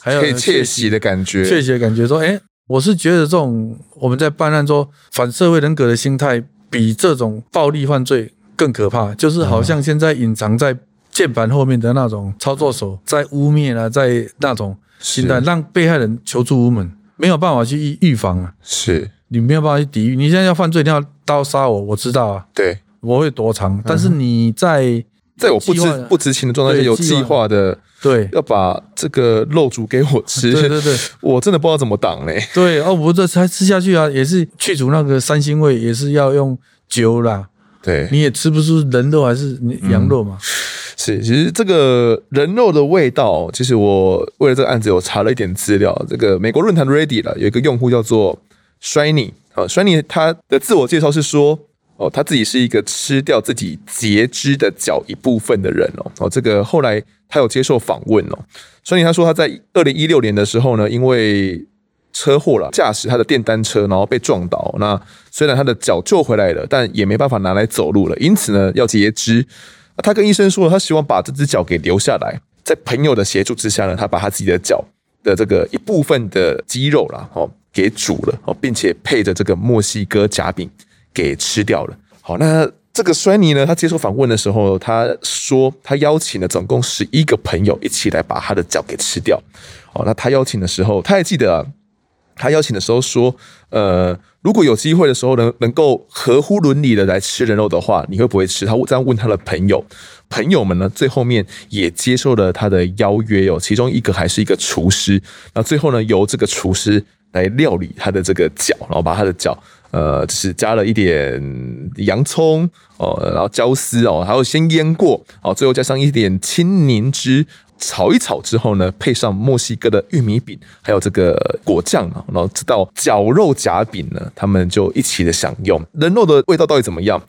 还有可以窃喜的感觉，窃喜的感觉。说，哎，我是觉得这种我们在办案说反社会人格的心态，比这种暴力犯罪更可怕，就是好像现在隐藏在。键盘后面的那种操作手在污蔑啊，在那种心态让被害人求助无门，没有办法去预预防啊。是你没有办法去抵御。你现在要犯罪，你要刀杀我，我知道啊。对，我会躲藏。但是你在在我不知不知情的状态下，有计划的，对，要把这个肉煮给我吃。对对对，我真的不知道怎么挡嘞。对哦，我这才吃下去啊，也是去除那个三腥味，也是要用酒啦。对，你也吃不出人肉还是羊肉嘛。是，其实这个人肉的味道，其实我为了这个案子，我查了一点资料。这个美国论坛 Reddit 了，有一个用户叫做 Shiny 啊，Shiny 他的自我介绍是说，哦，他自己是一个吃掉自己截肢的脚一部分的人哦。哦，这个后来他有接受访问哦，Shiny 他说他在二零一六年的时候呢，因为车祸了，驾驶他的电单车，然后被撞倒。那虽然他的脚救回来了，但也没办法拿来走路了，因此呢，要截肢。他跟医生说，他希望把这只脚给留下来。在朋友的协助之下呢，他把他自己的脚的这个一部分的肌肉啦，哦，给煮了哦，并且配着这个墨西哥夹饼给吃掉了。好，那这个衰尼呢，他接受访问的时候，他说他邀请了总共十一个朋友一起来把他的脚给吃掉。哦，那他邀请的时候，他还记得。他邀请的时候说：“呃，如果有机会的时候能能够合乎伦理的来吃人肉的话，你会不会吃？”他这样问他的朋友，朋友们呢，最后面也接受了他的邀约哦。其中一个还是一个厨师，那最后呢，由这个厨师来料理他的这个脚，然后把他的脚，呃，就是加了一点洋葱哦，然后椒丝哦，还有先腌过哦，最后加上一点青柠汁。炒一炒之后呢，配上墨西哥的玉米饼，还有这个果酱啊，然后这道绞肉夹饼呢，他们就一起的享用。人肉的味道到底怎么样？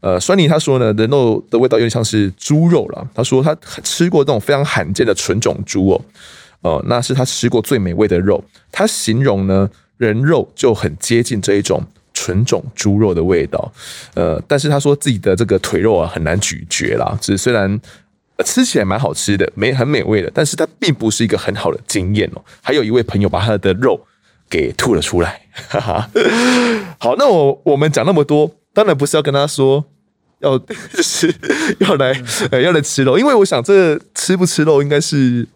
呃，酸尼他说呢，人肉的味道有点像是猪肉了。他说他吃过这种非常罕见的纯种猪哦，呃，那是他吃过最美味的肉。他形容呢，人肉就很接近这一种纯种猪肉的味道。呃，但是他说自己的这个腿肉啊很难咀嚼啦，只是虽然。吃起来蛮好吃的，美很美味的，但是它并不是一个很好的经验哦。还有一位朋友把他的肉给吐了出来，哈哈。好，那我我们讲那么多，当然不是要跟他说要 就是要来呃要来吃肉，因为我想这吃不吃肉应该是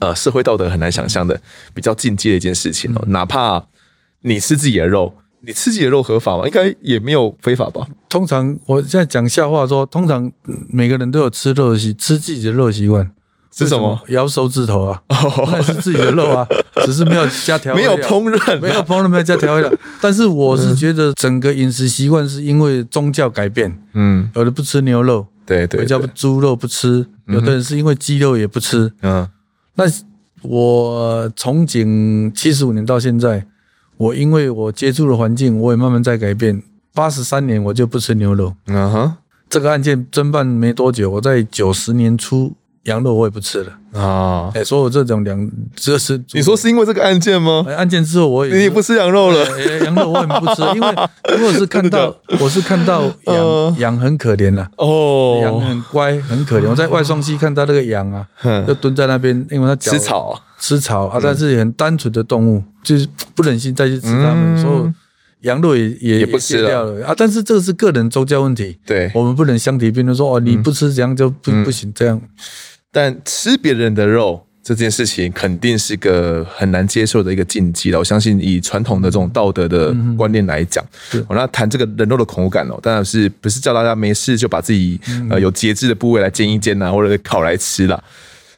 呃社会道德很难想象的比较进阶的一件事情哦。哪怕你吃自己的肉，你吃自己的肉合法吗？应该也没有非法吧？通常我现在讲笑话说，通常每个人都有吃肉的习，吃自己的肉习惯。是什么？摇手指头啊，那是自己的肉啊，只是没有加调味，没有烹饪，没有烹饪，没有加调味料。但是我是觉得整个饮食习惯是因为宗教改变，嗯，有的不吃牛肉，对对，有叫猪肉不吃，有的人是因为鸡肉也不吃，嗯。那我从警七十五年到现在，我因为我接触的环境，我也慢慢在改变。八十三年我就不吃牛肉，嗯哼。这个案件侦办没多久，我在九十年初。羊肉我也不吃了。啊！哎、欸，所以我这种两，这是你说是因为这个案件吗？案件之后我也你也不吃羊肉了，欸、羊肉我也不吃，因为如果是看到我是看到 羊、呃、羊很可怜了哦，羊很乖很可怜。我在外双溪看到那个羊啊，就蹲在那边，因为它吃草吃草啊，但是很单纯的动物，就是不忍心再去吃它们，所以。羊肉也也也不吃掉了。啊！但是这个是个人宗教问题，对，我们不能相提并论说哦，你不吃这样就不、嗯、不行这样。但吃别人的肉这件事情，肯定是个很难接受的一个禁忌了。我相信以传统的这种道德的观念来讲，我那谈这个人肉的口感哦，当然是不是叫大家没事就把自己呃有节制的部位来煎一煎呐，或者烤来吃啦。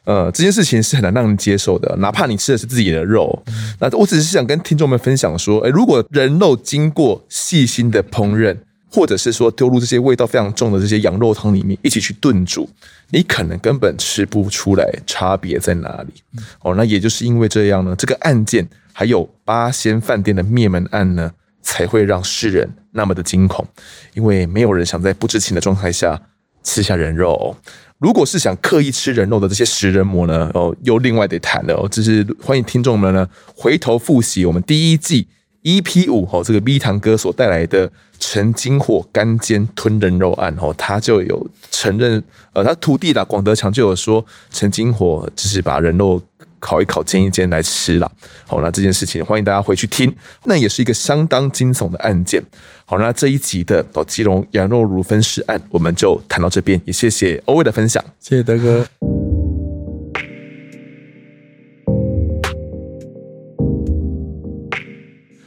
呃，这件事情是很难让人接受的，哪怕你吃的是自己的肉。那我只是想跟听众们分享说，诶，如果人肉经过细心的烹饪，或者是说丢入这些味道非常重的这些羊肉汤里面一起去炖煮，你可能根本吃不出来差别在哪里。哦，那也就是因为这样呢，这个案件还有八仙饭店的灭门案呢，才会让世人那么的惊恐，因为没有人想在不知情的状态下吃下人肉。如果是想刻意吃人肉的这些食人魔呢，哦，又另外得谈了哦。这是欢迎听众们呢回头复习我们第一季 EP 五哦，这个 V 堂哥所带来的陈金火干煎吞人肉案哦，他就有承认，呃，他徒弟啦广德强就有说陈金火只是把人肉。烤一烤，煎一煎来吃了。好，那这件事情欢迎大家回去听，那也是一个相当惊悚的案件。好，那这一集的哦基隆羊肉炉分尸案，我们就谈到这边，也谢谢欧伟的分享，谢谢德哥。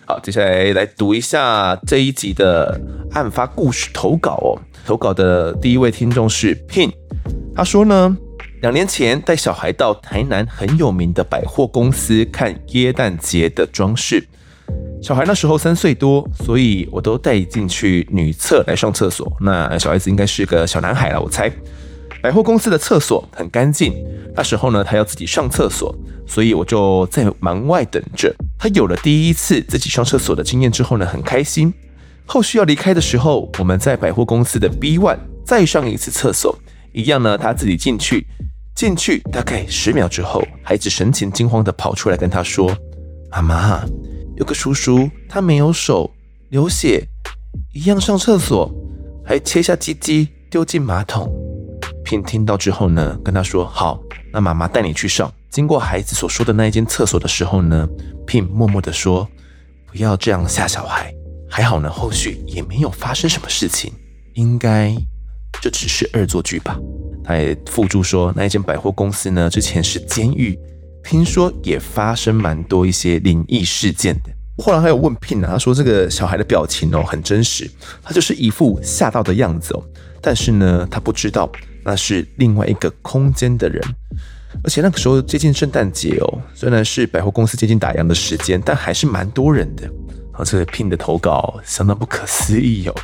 好，接下来来读一下这一集的案发故事投稿哦。投稿的第一位听众是 Pin，他说呢。两年前带小孩到台南很有名的百货公司看耶诞节的装饰，小孩那时候三岁多，所以我都带进去女厕来上厕所。那小孩子应该是个小男孩了，我猜。百货公司的厕所很干净，那时候呢，他要自己上厕所，所以我就在门外等着。他有了第一次自己上厕所的经验之后呢，很开心。后续要离开的时候，我们在百货公司的 B One 再上一次厕所，一样呢，他自己进去。进去大概十秒之后，孩子神情惊慌地跑出来跟他说：“妈妈，有个叔叔，他没有手，流血，一样上厕所，还切下鸡鸡丢进马桶。”平听到之后呢，跟他说：“好，那妈妈带你去上。”经过孩子所说的那一间厕所的时候呢，平默默地说：“不要这样吓小孩。”还好呢，后续也没有发生什么事情，应该这只是恶作剧吧。他也附注说，那一间百货公司呢，之前是监狱，听说也发生蛮多一些灵异事件的。后来还有问聘啊，他说这个小孩的表情哦很真实，他就是一副吓到的样子哦，但是呢，他不知道那是另外一个空间的人，而且那个时候接近圣诞节哦，虽然是百货公司接近打烊的时间，但还是蛮多人的。而这个聘的投稿相当不可思议哦，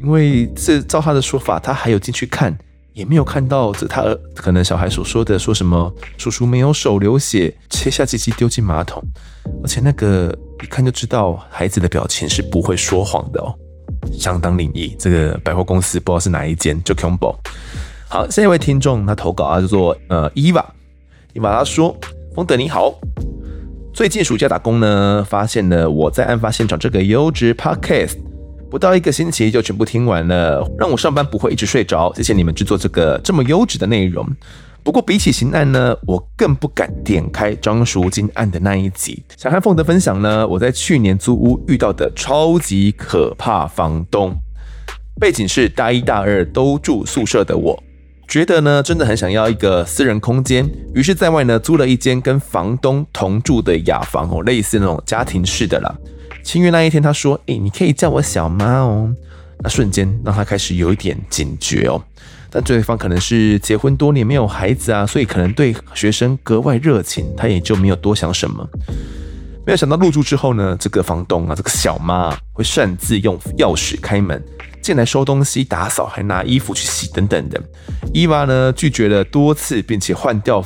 因为这照他的说法，他还有进去看。也没有看到这他可能小孩所说的说什么叔叔没有手流血切下鸡鸡丢进马桶，而且那个一看就知道孩子的表情是不会说谎的哦，相当灵异。这个百货公司不知道是哪一间，就恐怖。好，下一位听众他投稿啊，叫做呃伊娃，伊娃他说：丰德你好，最近暑假打工呢，发现了我在案发现场这个优质 Podcast。不到一个星期就全部听完了，让我上班不会一直睡着。谢谢你们制作这个这么优质的内容。不过比起刑案呢，我更不敢点开张淑金案的那一集。想和凤德分享呢，我在去年租屋遇到的超级可怕房东。背景是大一大二都住宿舍的我，觉得呢真的很想要一个私人空间，于是在外呢租了一间跟房东同住的雅房哦，类似那种家庭式的啦。签约那一天，他说：“诶，你可以叫我小妈哦。”那瞬间让他开始有一点警觉哦。但对方可能是结婚多年没有孩子啊，所以可能对学生格外热情，他也就没有多想什么。没有想到入住之后呢，这个房东啊，这个小妈会擅自用钥匙开门进来收东西、打扫，还拿衣服去洗等等的。伊娃呢拒绝了多次，并且换掉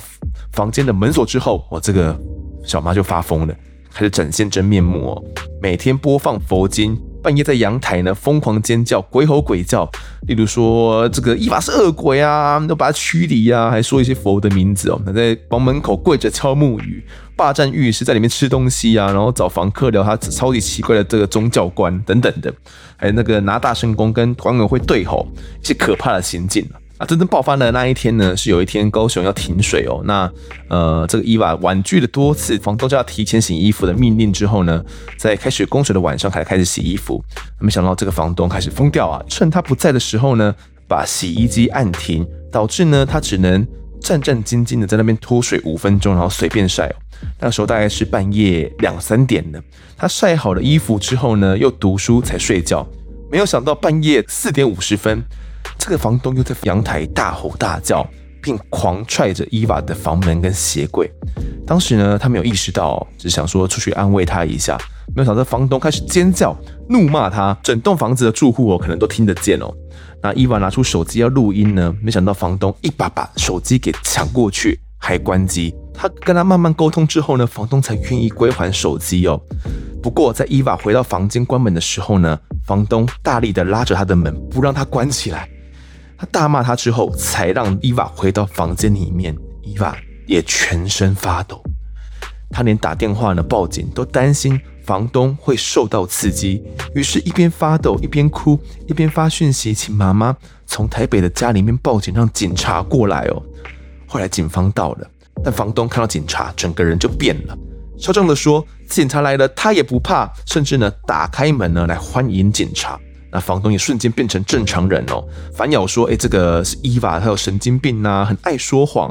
房间的门锁之后，我这个小妈就发疯了，开始展现真面目哦，每天播放佛经。半夜在阳台呢疯狂尖叫、鬼吼鬼叫，例如说这个伊娃是恶鬼啊，都把他驱离啊，还说一些佛的名字哦。他在房门口跪着敲木鱼，霸占浴室，在里面吃东西啊，然后找房客聊他超级奇怪的这个宗教观等等的，还有那个拿大声公跟管委会对吼，一些可怕的行径。啊，真正爆发的那一天呢，是有一天高雄要停水哦。那呃，这个伊娃婉拒了多次房东叫他提前洗衣服的命令之后呢，在开始供水的晚上才开始洗衣服。没想到这个房东开始疯掉啊，趁他不在的时候呢，把洗衣机按停，导致呢他只能战战兢兢的在那边脱水五分钟，然后随便晒哦。那时候大概是半夜两三点呢，他晒好了衣服之后呢，又读书才睡觉。没有想到半夜四点五十分。这个房东又在阳台大吼大叫，并狂踹着伊娃的房门跟鞋柜。当时呢，他没有意识到，只想说出去安慰他一下。没有想到房东开始尖叫、怒骂他，整栋房子的住户哦，可能都听得见哦。那伊娃拿出手机要录音呢，没想到房东一把把手机给抢过去，还关机。他跟他慢慢沟通之后呢，房东才愿意归还手机哦。不过在伊娃回到房间关门的时候呢，房东大力的拉着他的门，不让他关起来。他大骂他之后，才让伊娃回到房间里面。伊娃也全身发抖，他连打电话呢报警都担心房东会受到刺激，于是，一边发抖一边哭，一边发讯息请妈妈从台北的家里面报警，让警察过来哦。后来警方到了，但房东看到警察，整个人就变了，嚣张的说：“警察来了，他也不怕，甚至呢打开门呢来欢迎警察。”那房东也瞬间变成正常人哦，反咬说：“哎，这个是伊娃，她有神经病呐，很爱说谎。”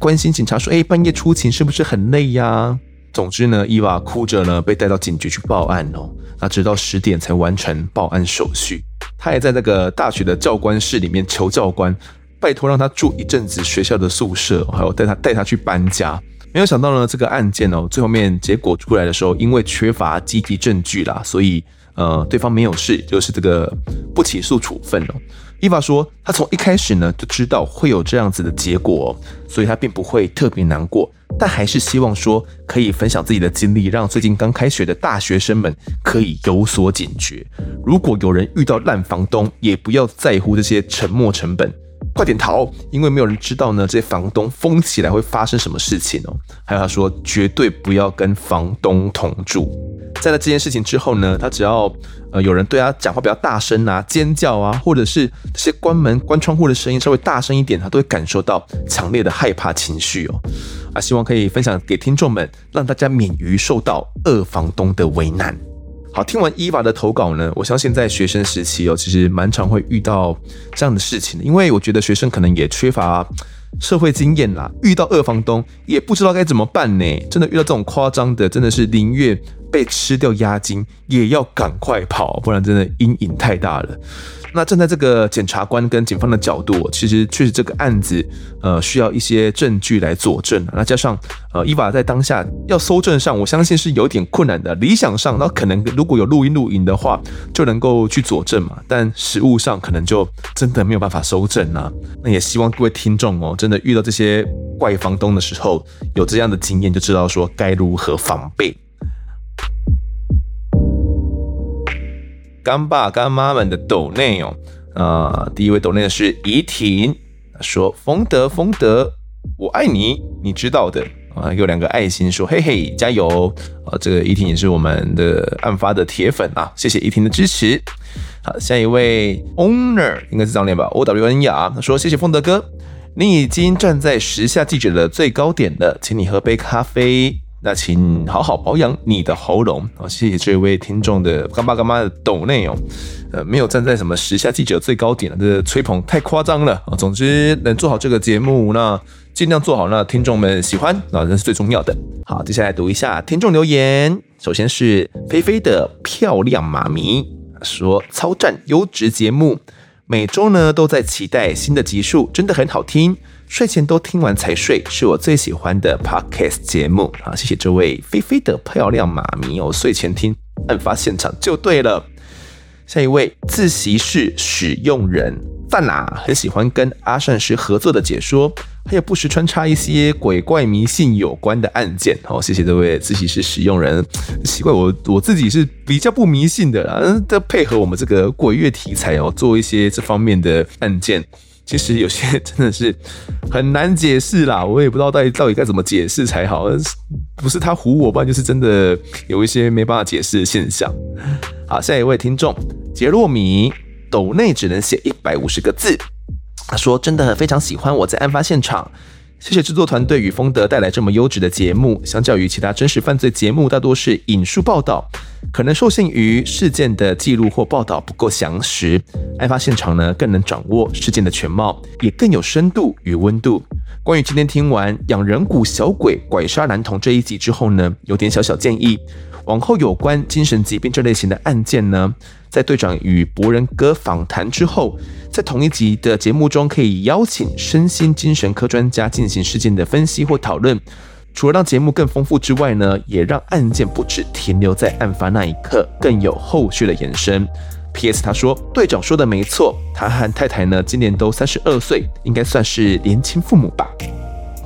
关心警察说：“哎，半夜出勤是不是很累呀？”总之呢，伊娃哭着呢被带到警局去报案哦。那直到十点才完成报案手续。他也在那个大学的教官室里面求教官，拜托让他住一阵子学校的宿舍，还有带他带他去搬家。没有想到呢，这个案件哦，最后面结果出来的时候，因为缺乏积极证据啦，所以。呃，对方没有事，就是这个不起诉处分哦。伊娃说，他从一开始呢就知道会有这样子的结果哦，所以他并不会特别难过，但还是希望说可以分享自己的经历，让最近刚开学的大学生们可以有所警觉。如果有人遇到烂房东，也不要在乎这些沉没成本。快点逃，因为没有人知道呢，这些房东封起来会发生什么事情哦。还有他说，绝对不要跟房东同住。在了这件事情之后呢，他只要呃有人对他讲话比较大声啊、尖叫啊，或者是这些关门、关窗户的声音稍微大声一点，他都会感受到强烈的害怕情绪哦。啊，希望可以分享给听众们，让大家免于受到二房东的为难。好，听完伊娃的投稿呢，我相信在学生时期哦，其实蛮常会遇到这样的事情的，因为我觉得学生可能也缺乏社会经验啦，遇到二房东也不知道该怎么办呢。真的遇到这种夸张的，真的是宁愿被吃掉押金，也要赶快跑，不然真的阴影太大了。那站在这个检察官跟警方的角度，其实确实这个案子，呃，需要一些证据来佐证。那加上，呃，伊娃在当下要搜证上，我相信是有点困难的。理想上，那可能如果有录音录影的话，就能够去佐证嘛。但实务上，可能就真的没有办法搜证啊。那也希望各位听众哦，真的遇到这些怪房东的时候，有这样的经验，就知道说该如何防备。干爸干妈们的抖内哦，啊，第一位抖内的是怡婷，说丰德丰德，我爱你，你知道的啊，有两个爱心说嘿嘿加油啊，这个怡婷也是我们的案发的铁粉啊，谢谢怡婷的支持。好，下一位 owner 应该是张脸吧，O W N E R，他说谢谢丰德哥，你已经站在时下记者的最高点了，请你喝杯咖啡。那请好好保养你的喉咙啊！谢谢这位听众的干爸干妈的抖内哦，呃，没有站在什么时下记者最高点的，吹捧太夸张了啊！总之能做好这个节目，那尽量做好，那听众们喜欢，那这是最重要的。好，接下来读一下听众留言，首先是菲菲的漂亮妈咪说：超赞优质节目。每周呢都在期待新的集数，真的很好听，睡前都听完才睡，是我最喜欢的 podcast 节目啊！谢谢这位菲菲的漂亮妈咪哦，睡前听案发现场就对了。下一位自习室使用人赞啦，很喜欢跟阿善师合作的解说。还有不时穿插一些鬼怪迷信有关的案件，好，谢谢这位自习室使用人。奇怪，我我自己是比较不迷信的啦，在配合我们这个鬼月题材哦，做一些这方面的案件，其实有些真的是很难解释啦，我也不知道到底到底该怎么解释才好。不是他唬我，吧就是真的有一些没办法解释的现象。好，下一位听众杰洛米，斗内只能写一百五十个字。他说：“真的非常喜欢我在案发现场，谢谢制作团队与丰德带来这么优质的节目。相较于其他真实犯罪节目，大多是引述报道，可能受限于事件的记录或报道不够详实。案发现场呢，更能掌握事件的全貌，也更有深度与温度。关于今天听完养人骨小鬼拐杀男童这一集之后呢，有点小小建议。”往后有关精神疾病这类型的案件呢，在队长与博仁哥访谈之后，在同一集的节目中可以邀请身心精神科专家进行事件的分析或讨论。除了让节目更丰富之外呢，也让案件不止停留在案发那一刻，更有后续的延伸。P.S. 他说队长说的没错，他和太太呢今年都三十二岁，应该算是年轻父母吧。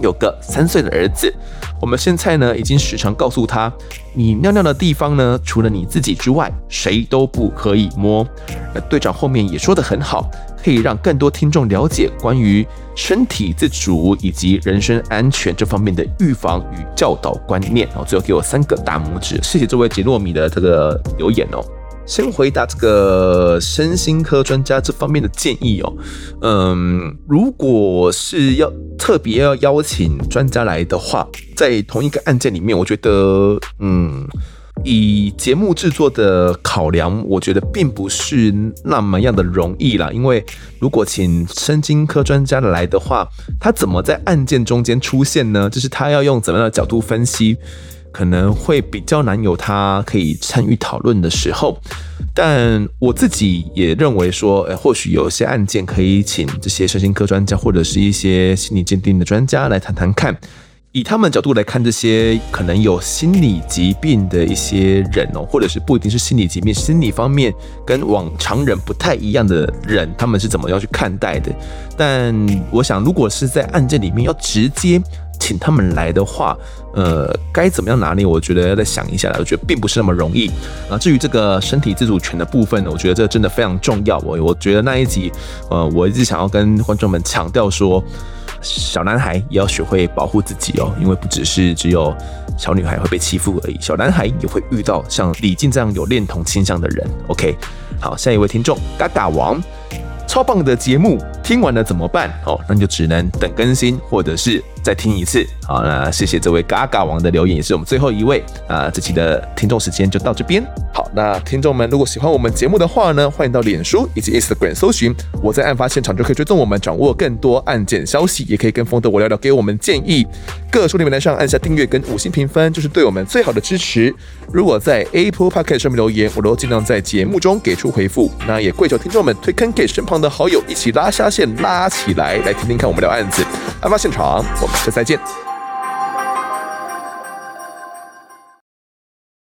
有个三岁的儿子，我们现在呢已经时常告诉他，你尿尿的地方呢，除了你自己之外，谁都不可以摸。那队长后面也说得很好，可以让更多听众了解关于身体自主以及人身安全这方面的预防与教导观念。然后最后给我三个大拇指，谢谢这位杰诺米的这个留言哦。先回答这个身心科专家这方面的建议哦，嗯，如果是要特别要邀请专家来的话，在同一个案件里面，我觉得，嗯，以节目制作的考量，我觉得并不是那么样的容易啦。因为如果请身心科专家来的话，他怎么在案件中间出现呢？就是他要用怎么样的角度分析？可能会比较难有他可以参与讨论的时候，但我自己也认为说，呃，或许有些案件可以请这些身心科专家或者是一些心理鉴定的专家来谈谈看，以他们角度来看这些可能有心理疾病的一些人哦，或者是不一定是心理疾病，心理方面跟往常人不太一样的人，他们是怎么样去看待的？但我想，如果是在案件里面要直接。请他们来的话，呃，该怎么样拿捏？我觉得要再想一下，我觉得并不是那么容易啊。至于这个身体自主权的部分呢，我觉得这真的非常重要。我我觉得那一集，呃，我一直想要跟观众们强调说，小男孩也要学会保护自己哦，因为不只是只有小女孩会被欺负而已，小男孩也会遇到像李静这样有恋童倾向的人。OK，好，下一位听众，嘎嘎王。超棒的节目，听完了怎么办？哦，那就只能等更新，或者是再听一次。好，那谢谢这位嘎嘎王的留言，也是我们最后一位啊。这期的听众时间就到这边。好，那听众们如果喜欢我们节目的话呢，欢迎到脸书以及 Instagram 搜寻我在案发现场，就可以追踪我们，掌握更多案件消息，也可以跟风的我聊聊，给我们建议。各书里面来上按下订阅跟五星评分，就是对我们最好的支持。如果在 Apple Podcast 上面留言，我都尽量在节目中给出回复。那也跪求听众们推坑给身旁的好友，一起拉下线拉起来，来听听看我们聊案子。案发现场，我们再见。